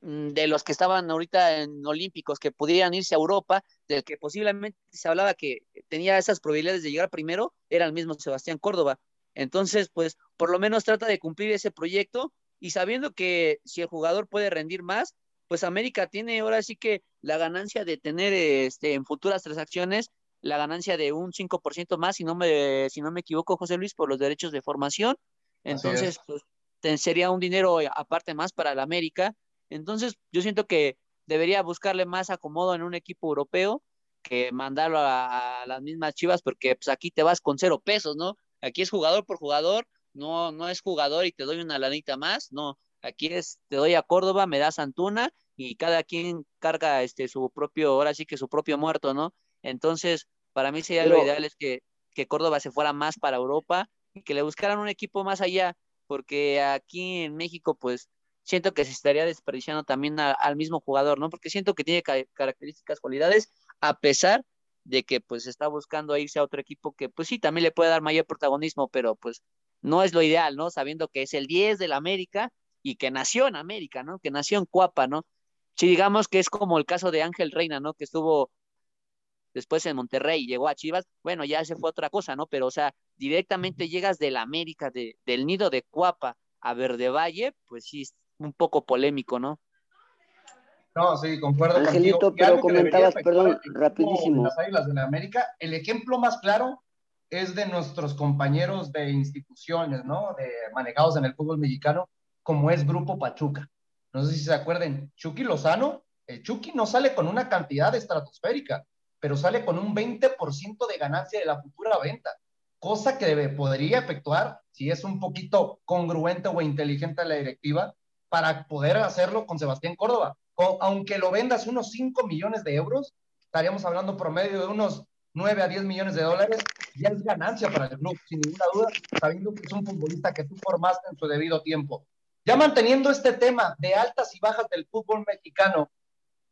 de los que estaban ahorita en Olímpicos que pudieran irse a Europa, del que posiblemente se hablaba que tenía esas probabilidades de llegar primero, era el mismo Sebastián Córdoba. Entonces, pues por lo menos trata de cumplir ese proyecto y sabiendo que si el jugador puede rendir más, pues América tiene ahora sí que la ganancia de tener este, en futuras transacciones la ganancia de un 5% más, si no, me, si no me equivoco, José Luis, por los derechos de formación. Entonces, pues sería un dinero aparte más para la América. Entonces, yo siento que debería buscarle más acomodo en un equipo europeo que mandarlo a, a, las mismas chivas, porque pues aquí te vas con cero pesos, ¿no? Aquí es jugador por jugador, no, no es jugador y te doy una lanita más, no. Aquí es, te doy a Córdoba, me das Antuna y cada quien carga este su propio, ahora sí que su propio muerto, ¿no? Entonces, para mí sería Pero- lo ideal es que que Córdoba se fuera más para Europa y que le buscaran un equipo más allá, porque aquí en México, pues siento que se estaría desperdiciando también al mismo jugador, ¿no? Porque siento que tiene características, cualidades, a pesar de que pues está buscando irse a otro equipo que pues sí, también le puede dar mayor protagonismo, pero pues no es lo ideal, ¿no? Sabiendo que es el 10 del América y que nació en América, ¿no? Que nació en Cuapa, ¿no? Si digamos que es como el caso de Ángel Reina, ¿no? Que estuvo después en Monterrey y llegó a Chivas, bueno, ya se fue otra cosa, ¿no? Pero, o sea, directamente llegas del América, de, del nido de Cuapa a Verde Valle, pues sí, un poco polémico, ¿no? No, sí, concuerdo Angelito, contigo. pero comentabas, perdón, rapidísimo. Las Águilas de la América, el ejemplo más claro es de nuestros compañeros de instituciones, ¿no? De manejados en el fútbol mexicano, como es Grupo Pachuca. No sé si se acuerden, Chucky Lozano, el Chucky no sale con una cantidad estratosférica, pero sale con un 20% de ganancia de la futura venta, cosa que podría efectuar si es un poquito congruente o inteligente la directiva para poder hacerlo con Sebastián Córdoba. aunque lo vendas unos 5 millones de euros, estaríamos hablando promedio de unos 9 a 10 millones de dólares, ya es ganancia para el club, sin ninguna duda, sabiendo que es un futbolista que tú formaste en su debido tiempo. Ya manteniendo este tema de altas y bajas del fútbol mexicano,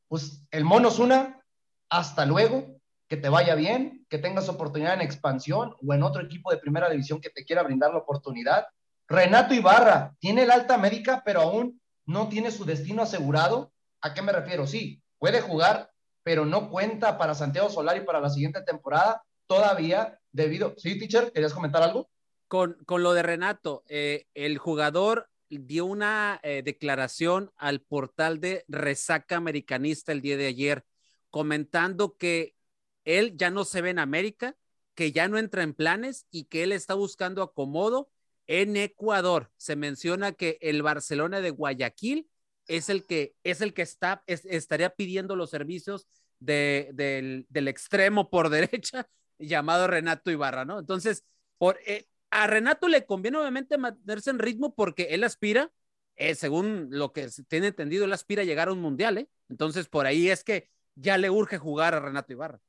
pues el Mono una hasta luego, que te vaya bien, que tengas oportunidad en expansión o en otro equipo de primera división que te quiera brindar la oportunidad. Renato Ibarra tiene el alta médica, pero aún no tiene su destino asegurado. ¿A qué me refiero? Sí, puede jugar, pero no cuenta para Santiago Solari para la siguiente temporada todavía debido. Sí, teacher, ¿querías comentar algo? Con, con lo de Renato, eh, el jugador dio una eh, declaración al portal de Resaca Americanista el día de ayer comentando que él ya no se ve en América, que ya no entra en planes y que él está buscando acomodo en Ecuador. Se menciona que el Barcelona de Guayaquil es el que es el que está estaría pidiendo los servicios de, del, del, extremo por derecha llamado Renato Ibarra, ¿no? Entonces, por, eh, a Renato le conviene obviamente mantenerse en ritmo porque él aspira, eh, según lo que tiene entendido, él aspira a llegar a un mundial, ¿eh? Entonces, por ahí es que ya le urge jugar a Renato Ibarra.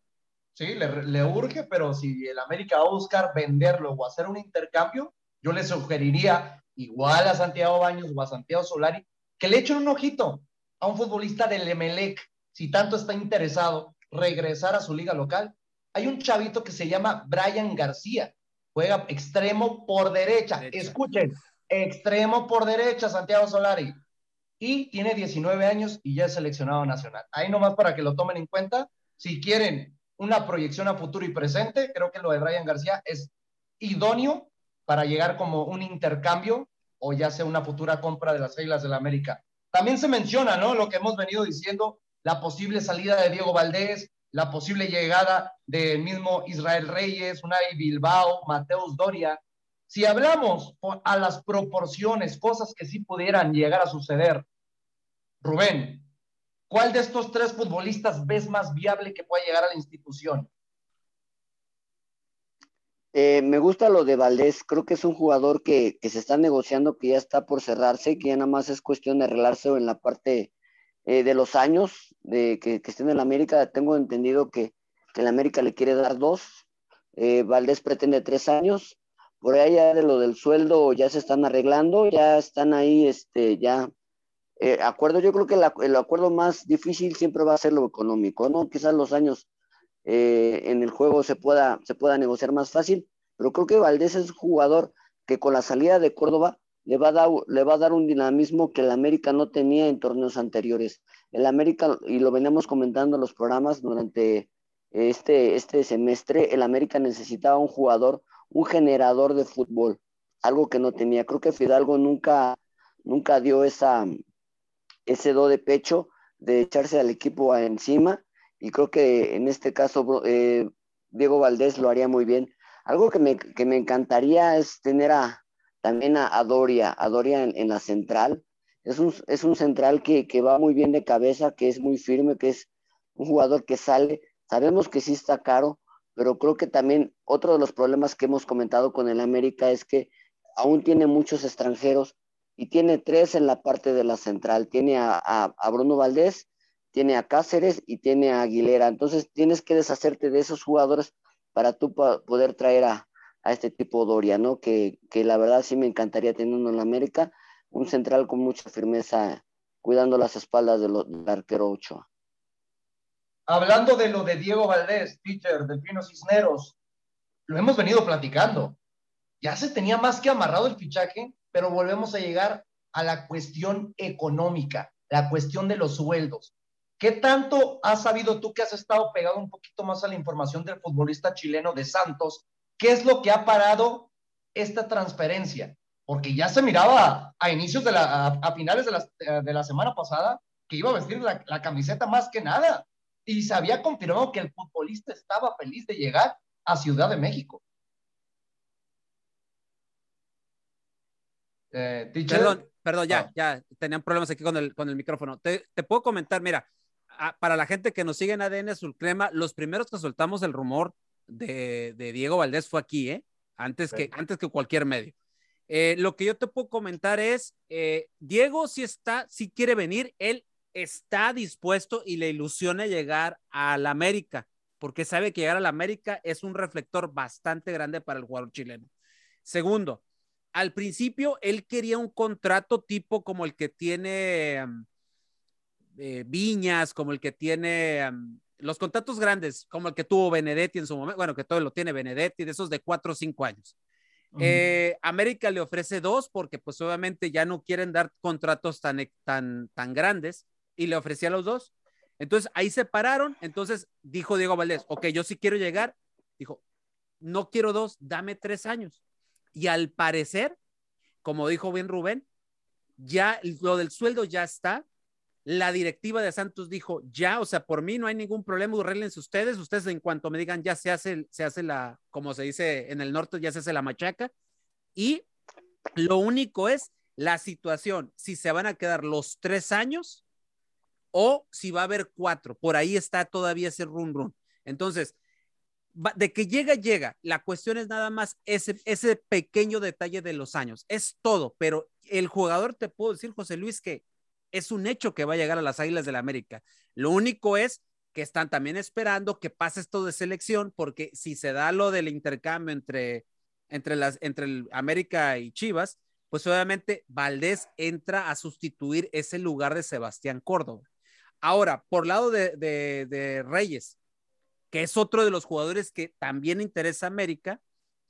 Sí, le, urge, pero si el América va a buscar venderlo o hacer un intercambio, yo le sugeriría, igual a Santiago Baños o a Santiago Solari, que le echen un ojito a un futbolista del Emelec, si tanto está interesado, regresar a su liga local. Hay un chavito que se llama Brian García, juega extremo por derecha. Escuchen, extremo por derecha, Santiago Solari y tiene 19 años y ya es seleccionado nacional. Ahí nomás para que lo tomen en cuenta. Si quieren una proyección a futuro y presente, creo que lo de Brian García es idóneo para llegar como un intercambio o ya sea una futura compra de las Águilas del la América. También se menciona, ¿no? Lo que hemos venido diciendo, la posible salida de Diego Valdés, la posible llegada del mismo Israel Reyes, Unai Bilbao, Mateus Doria, si hablamos a las proporciones, cosas que sí pudieran llegar a suceder, Rubén, ¿cuál de estos tres futbolistas ves más viable que pueda llegar a la institución? Eh, me gusta lo de Valdés, creo que es un jugador que, se está negociando, que ya está por cerrarse, que ya nada más es cuestión de arreglarse en la parte eh, de los años de que, que en el América. Tengo entendido que, que el América le quiere dar dos, eh, Valdés pretende tres años, por ahí ya de lo del sueldo ya se están arreglando, ya están ahí, este, ya, eh, acuerdo, yo creo que el acuerdo más difícil siempre va a ser lo económico, ¿no? Quizás los años eh, en el juego se pueda, se pueda negociar más fácil, pero creo que Valdés es un jugador que con la salida de Córdoba le va a dar, le va a dar un dinamismo que el América no tenía en torneos anteriores. El América, y lo veníamos comentando en los programas durante este, este semestre, el América necesitaba un jugador un generador de fútbol, algo que no tenía. Creo que Fidalgo nunca, nunca dio esa, ese do de pecho de echarse al equipo encima y creo que en este caso eh, Diego Valdés lo haría muy bien. Algo que me, que me encantaría es tener a, también a, Doria, a Doria en, la central. Es un, es un central que, que, va muy bien de cabeza, que es muy firme, que es un jugador que sale. Sabemos que sí está caro, pero creo que también otro de los problemas que hemos comentado con el América es que aún tiene muchos extranjeros y tiene tres en la parte de la central. Tiene a, Bruno Valdés, tiene a Cáceres y tiene a Aguilera. Entonces tienes que deshacerte de esos jugadores para tú poder traer a, a este tipo Doria, ¿no? Que, que, la verdad sí me encantaría tener uno en la América, un central con mucha firmeza, cuidando las espaldas del, arquero Ochoa. Hablando de lo de Diego Valdés, pitcher del Pino Cisneros, lo hemos venido platicando. Ya se tenía más que amarrado el fichaje, pero volvemos a llegar a la cuestión económica, la cuestión de los sueldos. ¿Qué tanto has sabido tú que has estado pegado un poquito más a la información del futbolista chileno de Santos? ¿Qué es lo que ha parado esta transferencia? Porque ya se miraba a inicios de la, a, finales de la, de la, semana pasada que iba a vestir la, la camiseta más que nada. Y se había confirmado que el futbolista estaba feliz de llegar a Ciudad de México. Eh, perdón, perdón, ya, ah. ya tenían problemas aquí con el, con el micrófono. Te, te puedo comentar, mira, para la gente que nos sigue en ADN Azul Crema, los primeros que soltamos el rumor de, de Diego Valdés fue aquí, ¿eh? Antes, que, antes que cualquier medio. Eh, lo que yo te puedo comentar es, eh, Diego si está, si quiere venir, él está dispuesto y le ilusiona llegar a la América, porque sabe que llegar a la América es un reflector bastante grande para el jugador chileno. Segundo, al principio él quería un contrato tipo como el que tiene um, eh, Viñas, como el que tiene um, los contratos grandes, como el que tuvo Benedetti en su momento, bueno, que todo lo tiene Benedetti, de esos de cuatro o cinco años. Eh, América le ofrece dos porque pues obviamente ya no quieren dar contratos tan, tan, tan grandes y le ofrecía los dos. Entonces ahí se pararon. Entonces dijo Diego Valdés, ok, yo sí quiero llegar. Dijo, no quiero dos, dame tres años. Y al parecer, como dijo bien Rubén, ya lo del sueldo ya está. La directiva de Santos dijo, ya, o sea, por mí no hay ningún problema, arreglense ustedes, ustedes en cuanto me digan, ya se hace, se hace la, como se dice en el norte, ya se hace la machaca. Y lo único es la situación, si se van a quedar los tres años o si va a haber cuatro. Por ahí está todavía ese run run. Entonces, de que llega, llega. La cuestión es nada más ese, ese pequeño detalle de los años. Es todo, pero el jugador, te puedo decir, José Luis, que es un hecho que va a llegar a las Águilas del la América. Lo único es que están también esperando que pase esto de selección, porque si se da lo del intercambio entre, entre, las, entre el América y Chivas, pues obviamente Valdés entra a sustituir ese lugar de Sebastián Córdoba. Ahora, por lado de, Reyes, que es otro de los jugadores que también interesa a América,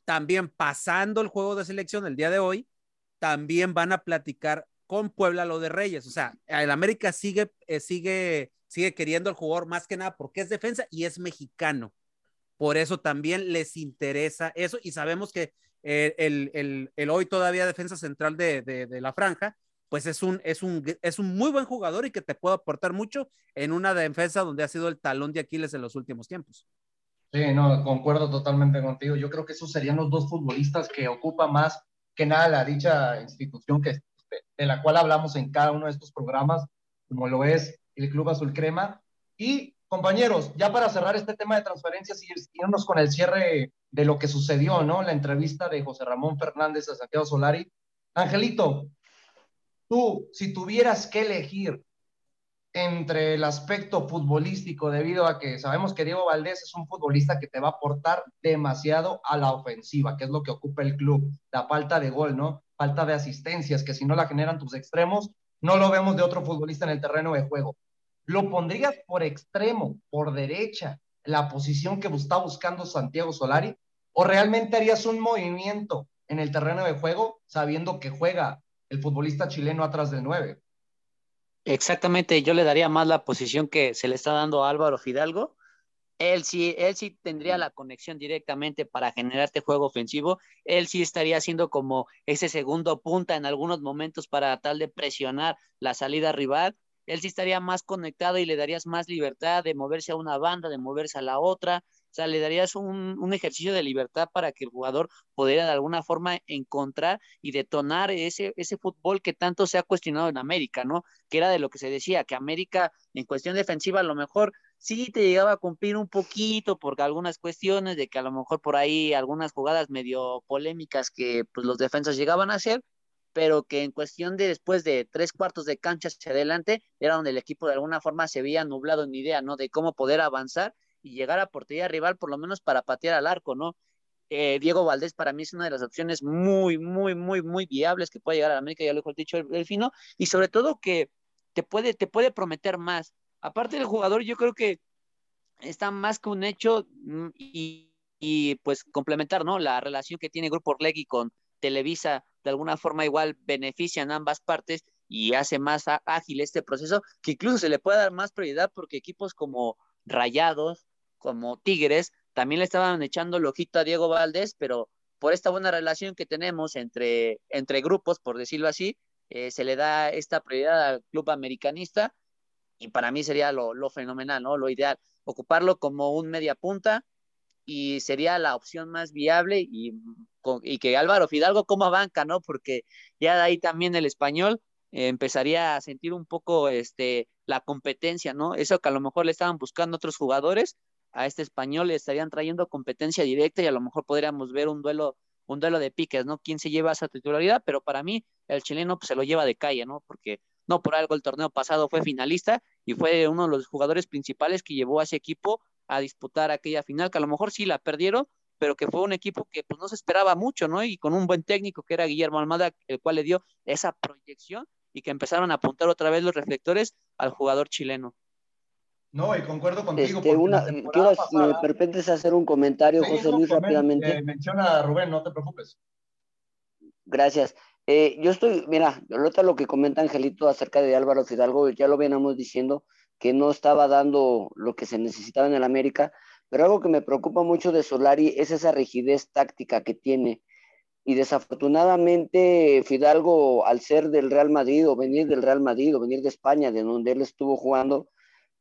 también pasando el juego de selección el día de hoy, también van a platicar con Puebla lo de Reyes. O sea, el América sigue, eh, sigue, sigue queriendo al jugador más que nada porque es defensa y es mexicano. Por eso también les interesa eso y sabemos que eh, el, hoy todavía defensa central de la franja pues es un, es un, es un muy buen jugador y que te puede aportar mucho en una defensa donde ha sido el talón de Aquiles en los últimos tiempos. Sí, no, concuerdo totalmente contigo. Yo creo que esos serían los dos futbolistas que ocupa más que nada la dicha institución que, de la cual hablamos en cada uno de estos programas, como lo es el Club Azul Crema. Y compañeros, ya para cerrar este tema de transferencias y irnos con el cierre de lo que sucedió, ¿no? La entrevista de José Ramón Fernández a Santiago Solari. Angelito, tú, si tuvieras que elegir entre el aspecto futbolístico, debido a que sabemos que Diego Valdés es un futbolista que te va a aportar demasiado a la ofensiva, que es lo que ocupa el club, la falta de gol, ¿no? Falta de asistencias, que si no la generan tus extremos, no lo vemos de otro futbolista en el terreno de juego. ¿Lo pondrías por extremo, por derecha, la posición que está buscando Santiago Solari? ¿O realmente harías un movimiento en el terreno de juego sabiendo que juega el futbolista chileno atrás del 9. Exactamente, yo le daría más la posición que se le está dando a Álvaro Fidalgo. Él sí, él sí tendría la conexión directamente para generarte juego ofensivo. Él sí estaría haciendo como ese segundo punta en algunos momentos para tal de presionar la salida rival. Él sí estaría más conectado y le darías más libertad de moverse a una banda, de moverse a la otra sea, le darías un, ejercicio de libertad para que el jugador pudiera de alguna forma encontrar y detonar ese, ese fútbol que tanto se ha cuestionado en América, ¿no? Que era de lo que se decía, que América en cuestión defensiva a lo mejor sí te llegaba a cumplir un poquito por algunas cuestiones de que a lo mejor por ahí algunas jugadas medio polémicas que pues los defensas llegaban a hacer, pero que en cuestión de después de tres cuartos de cancha hacia adelante era donde el equipo de alguna forma se veía nublado en idea, ¿no? De cómo poder avanzar y llegar a portería rival, por lo menos para patear al arco, ¿no? Eh, Diego Valdés para mí es una de las opciones muy, muy, muy, muy viables que puede llegar a América, ya lo he dicho el, Fino, y sobre todo que te puede, te puede prometer más. Aparte del jugador, yo creo que está más que un hecho mm, y, pues complementar, ¿no? La relación que tiene Grupo Orlegui con Televisa, de alguna forma igual benefician ambas partes y hace más ágil este proceso, que incluso se le puede dar más prioridad porque equipos como Rayados, como Tigres, también le estaban echando el ojito a Diego Valdés, pero por esta buena relación que tenemos entre, entre grupos, por decirlo así, eh, se le da esta prioridad al club americanista y para mí sería lo, lo fenomenal, ¿no? Lo ideal, ocuparlo como un media punta y sería la opción más viable y, y que Álvaro Fidalgo coma banca, ¿no? Porque ya de ahí también el español eh, empezaría a sentir un poco este, la competencia, ¿no? Eso que a lo mejor le estaban buscando otros jugadores, a este español le estarían trayendo competencia directa y a lo mejor podríamos ver un duelo, un duelo de piques, ¿no? ¿Quién se lleva esa titularidad? Pero para mí el chileno pues, se lo lleva de calle, ¿no? Porque no por algo el torneo pasado fue finalista y fue uno de los jugadores principales que llevó a ese equipo a disputar aquella final, que a lo mejor sí la perdieron, pero que fue un equipo que pues no se esperaba mucho, ¿no? Y con un buen técnico que era Guillermo Almada, el cual le dio esa proyección y que empezaron a apuntar otra vez los reflectores al jugador chileno. No, y concuerdo contigo. Este, una, quiero, me permites hacer un comentario, José Luis, rápidamente. Eh, menciona a Rubén, no te preocupes. Gracias. Eh, yo estoy, mira, ahorita lo que comenta Angelito acerca de Álvaro Fidalgo, ya lo veníamos diciendo, que no estaba dando lo que se necesitaba en el América, pero algo que me preocupa mucho de Solari es esa rigidez táctica que tiene. Y desafortunadamente Fidalgo, al ser del Real Madrid o venir del Real Madrid o venir de España, de donde él estuvo jugando,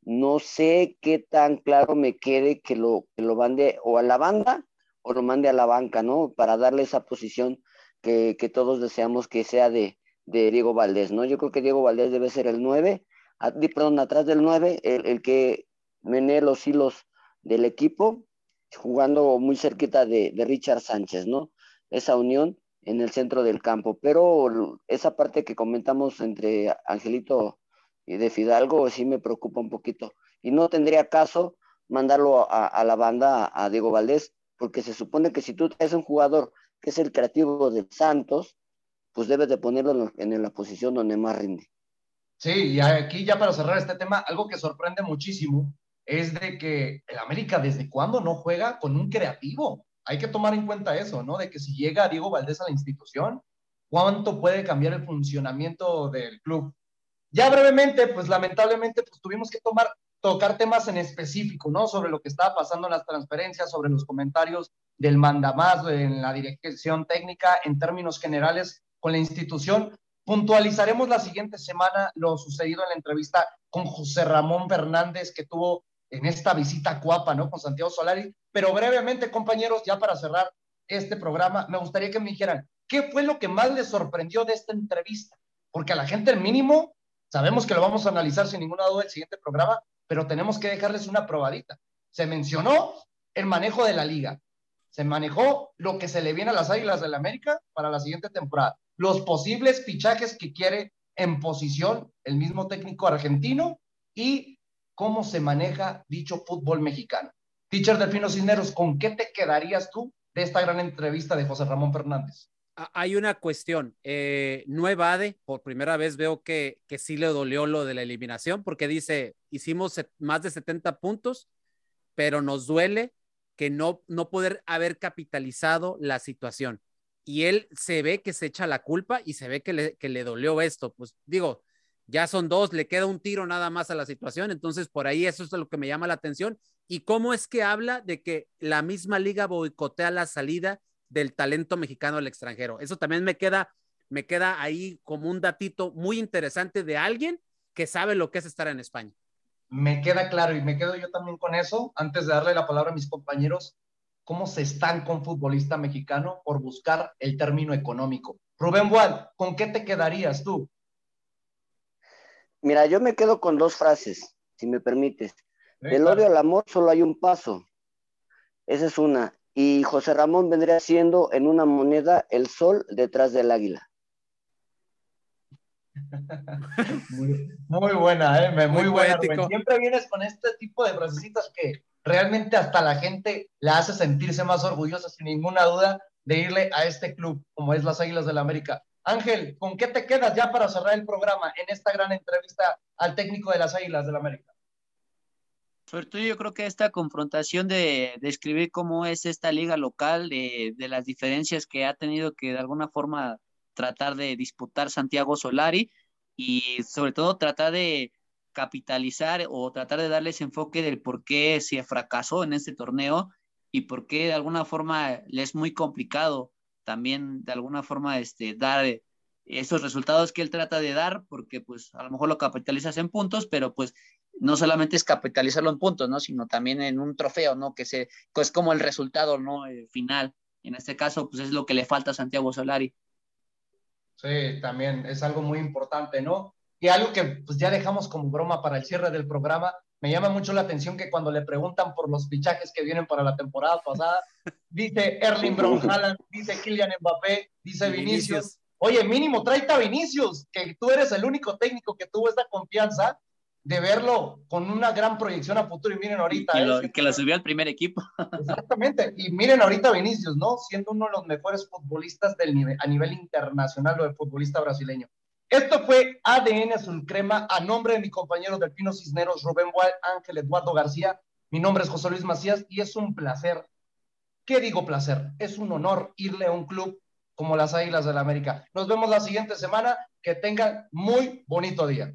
no sé qué tan claro me quede que lo, que lo mande o a la banda o lo mande a la banca, ¿no? Para darle esa posición que, todos deseamos que sea de, de, Diego Valdés, ¿no? Yo creo que Diego Valdés debe ser el 9, perdón, atrás del 9, el, que menee los hilos del equipo, jugando muy cerquita de, Richard Sánchez, ¿no? Esa unión en el centro del campo. Pero esa parte que comentamos entre Angelito y de Fidalgo sí me preocupa un poquito. Y no tendría caso mandarlo a, la banda a, Diego Valdés, porque se supone que si tú eres un jugador que es el creativo de Santos, pues debes de ponerlo en, la posición donde más rinde. Sí, y aquí ya para cerrar este tema, algo que sorprende muchísimo es de que el América desde cuándo no juega con un creativo. Hay que tomar en cuenta eso, ¿no? De que si llega Diego Valdés a la institución, ¿cuánto puede cambiar el funcionamiento del club? Ya brevemente, pues lamentablemente, pues tuvimos que tomar, tocar temas en específico, ¿no? Sobre lo que estaba pasando en las transferencias, sobre los comentarios del mandamás en la dirección técnica, en términos generales con la institución. Puntualizaremos la siguiente semana lo sucedido en la entrevista con José Ramón Fernández, que tuvo en esta visita cuapa, ¿no? Con Santiago Solari. Pero brevemente, compañeros, ya para cerrar este programa, me gustaría que me dijeran, ¿qué fue lo que más les sorprendió de esta entrevista? Porque a la gente el mínimo, sabemos que lo vamos a analizar sin ninguna duda el siguiente programa, pero tenemos que dejarles una probadita. Se mencionó el manejo de la liga, se manejó lo que se le viene a las Águilas del la América para la siguiente temporada, los posibles fichajes que quiere en posición el mismo técnico argentino y cómo se maneja dicho fútbol mexicano. Teacher Delfino Cisneros, ¿con qué te quedarías tú de esta gran entrevista de José Ramón Fernández? Hay una cuestión, eh, no evade, por primera vez veo que, que sí le dolió lo de la eliminación, porque dice, hicimos más de 70 puntos, pero nos duele que no, no poder haber capitalizado la situación. Y él se ve que se echa la culpa y se ve que le, que le dolió esto. Pues digo, ya son dos, le queda un tiro nada más a la situación, entonces por ahí eso es lo que me llama la atención. ¿Y cómo es que habla de que la misma liga boicotea la salida del talento mexicano al extranjero? Eso también me queda, me queda ahí como un datito muy interesante de alguien que sabe lo que es estar en España. Me queda claro y me quedo yo también con eso, antes de darle la palabra a mis compañeros, cómo se están con futbolista mexicano por buscar el término económico. Rubén Boal, ¿con qué te quedarías tú? Mira, yo me quedo con dos frases, si me permites. Del odio al amor solo hay un paso. Esa es una. Y José Ramón vendría siendo en una moneda el sol detrás del águila. muy, buena, ¿eh? muy, buena. Siempre vienes con este tipo de frasecitas que realmente hasta la gente la hace sentirse más orgullosa, sin ninguna duda, de irle a este club como es las Águilas del la América. Ángel, ¿con qué te quedas ya para cerrar el programa en esta gran entrevista al técnico de las Águilas del la América? Sobre todo yo creo que esta confrontación de describir cómo es esta liga local, de, de, las diferencias que ha tenido que de alguna forma tratar de disputar Santiago Solari y sobre todo tratar de capitalizar o tratar de darles enfoque del por qué se fracasó en este torneo y por qué de alguna forma le es muy complicado también de alguna forma este, dar esos resultados que él trata de dar, porque pues a lo mejor lo capitalizas en puntos, pero pues no solamente es capitalizarlo en puntos, ¿no? Sino también en un trofeo, ¿no? Que se, pues como el resultado, ¿no? El final. En este caso, pues es lo que le falta a Santiago Solari. Sí, también es algo muy importante, ¿no? Y algo que pues ya dejamos como broma para el cierre del programa, me llama mucho la atención que cuando le preguntan por los fichajes que vienen para la temporada pasada, dice Erling Brown dice Kylian Mbappé, dice Vinicius. Oye, mínimo tráete a Vinicius, que tú eres el único técnico que tuvo esta confianza de verlo con una gran proyección a futuro. Y miren ahorita. Y que, lo, que lo subió al primer equipo. Exactamente. Y miren ahorita Vinicius, ¿no? Siendo uno de los mejores futbolistas del nivel, a nivel internacional o de futbolista brasileño. Esto fue ADN Azul Crema a nombre de mi compañero Delfino Cisneros, Rubén Boal, Ángel Eduardo García. Mi nombre es José Luis Macías y es un placer. ¿Qué digo placer? Es un honor irle a un club como las Águilas del la América. Nos vemos la siguiente semana. Que tengan muy bonito día.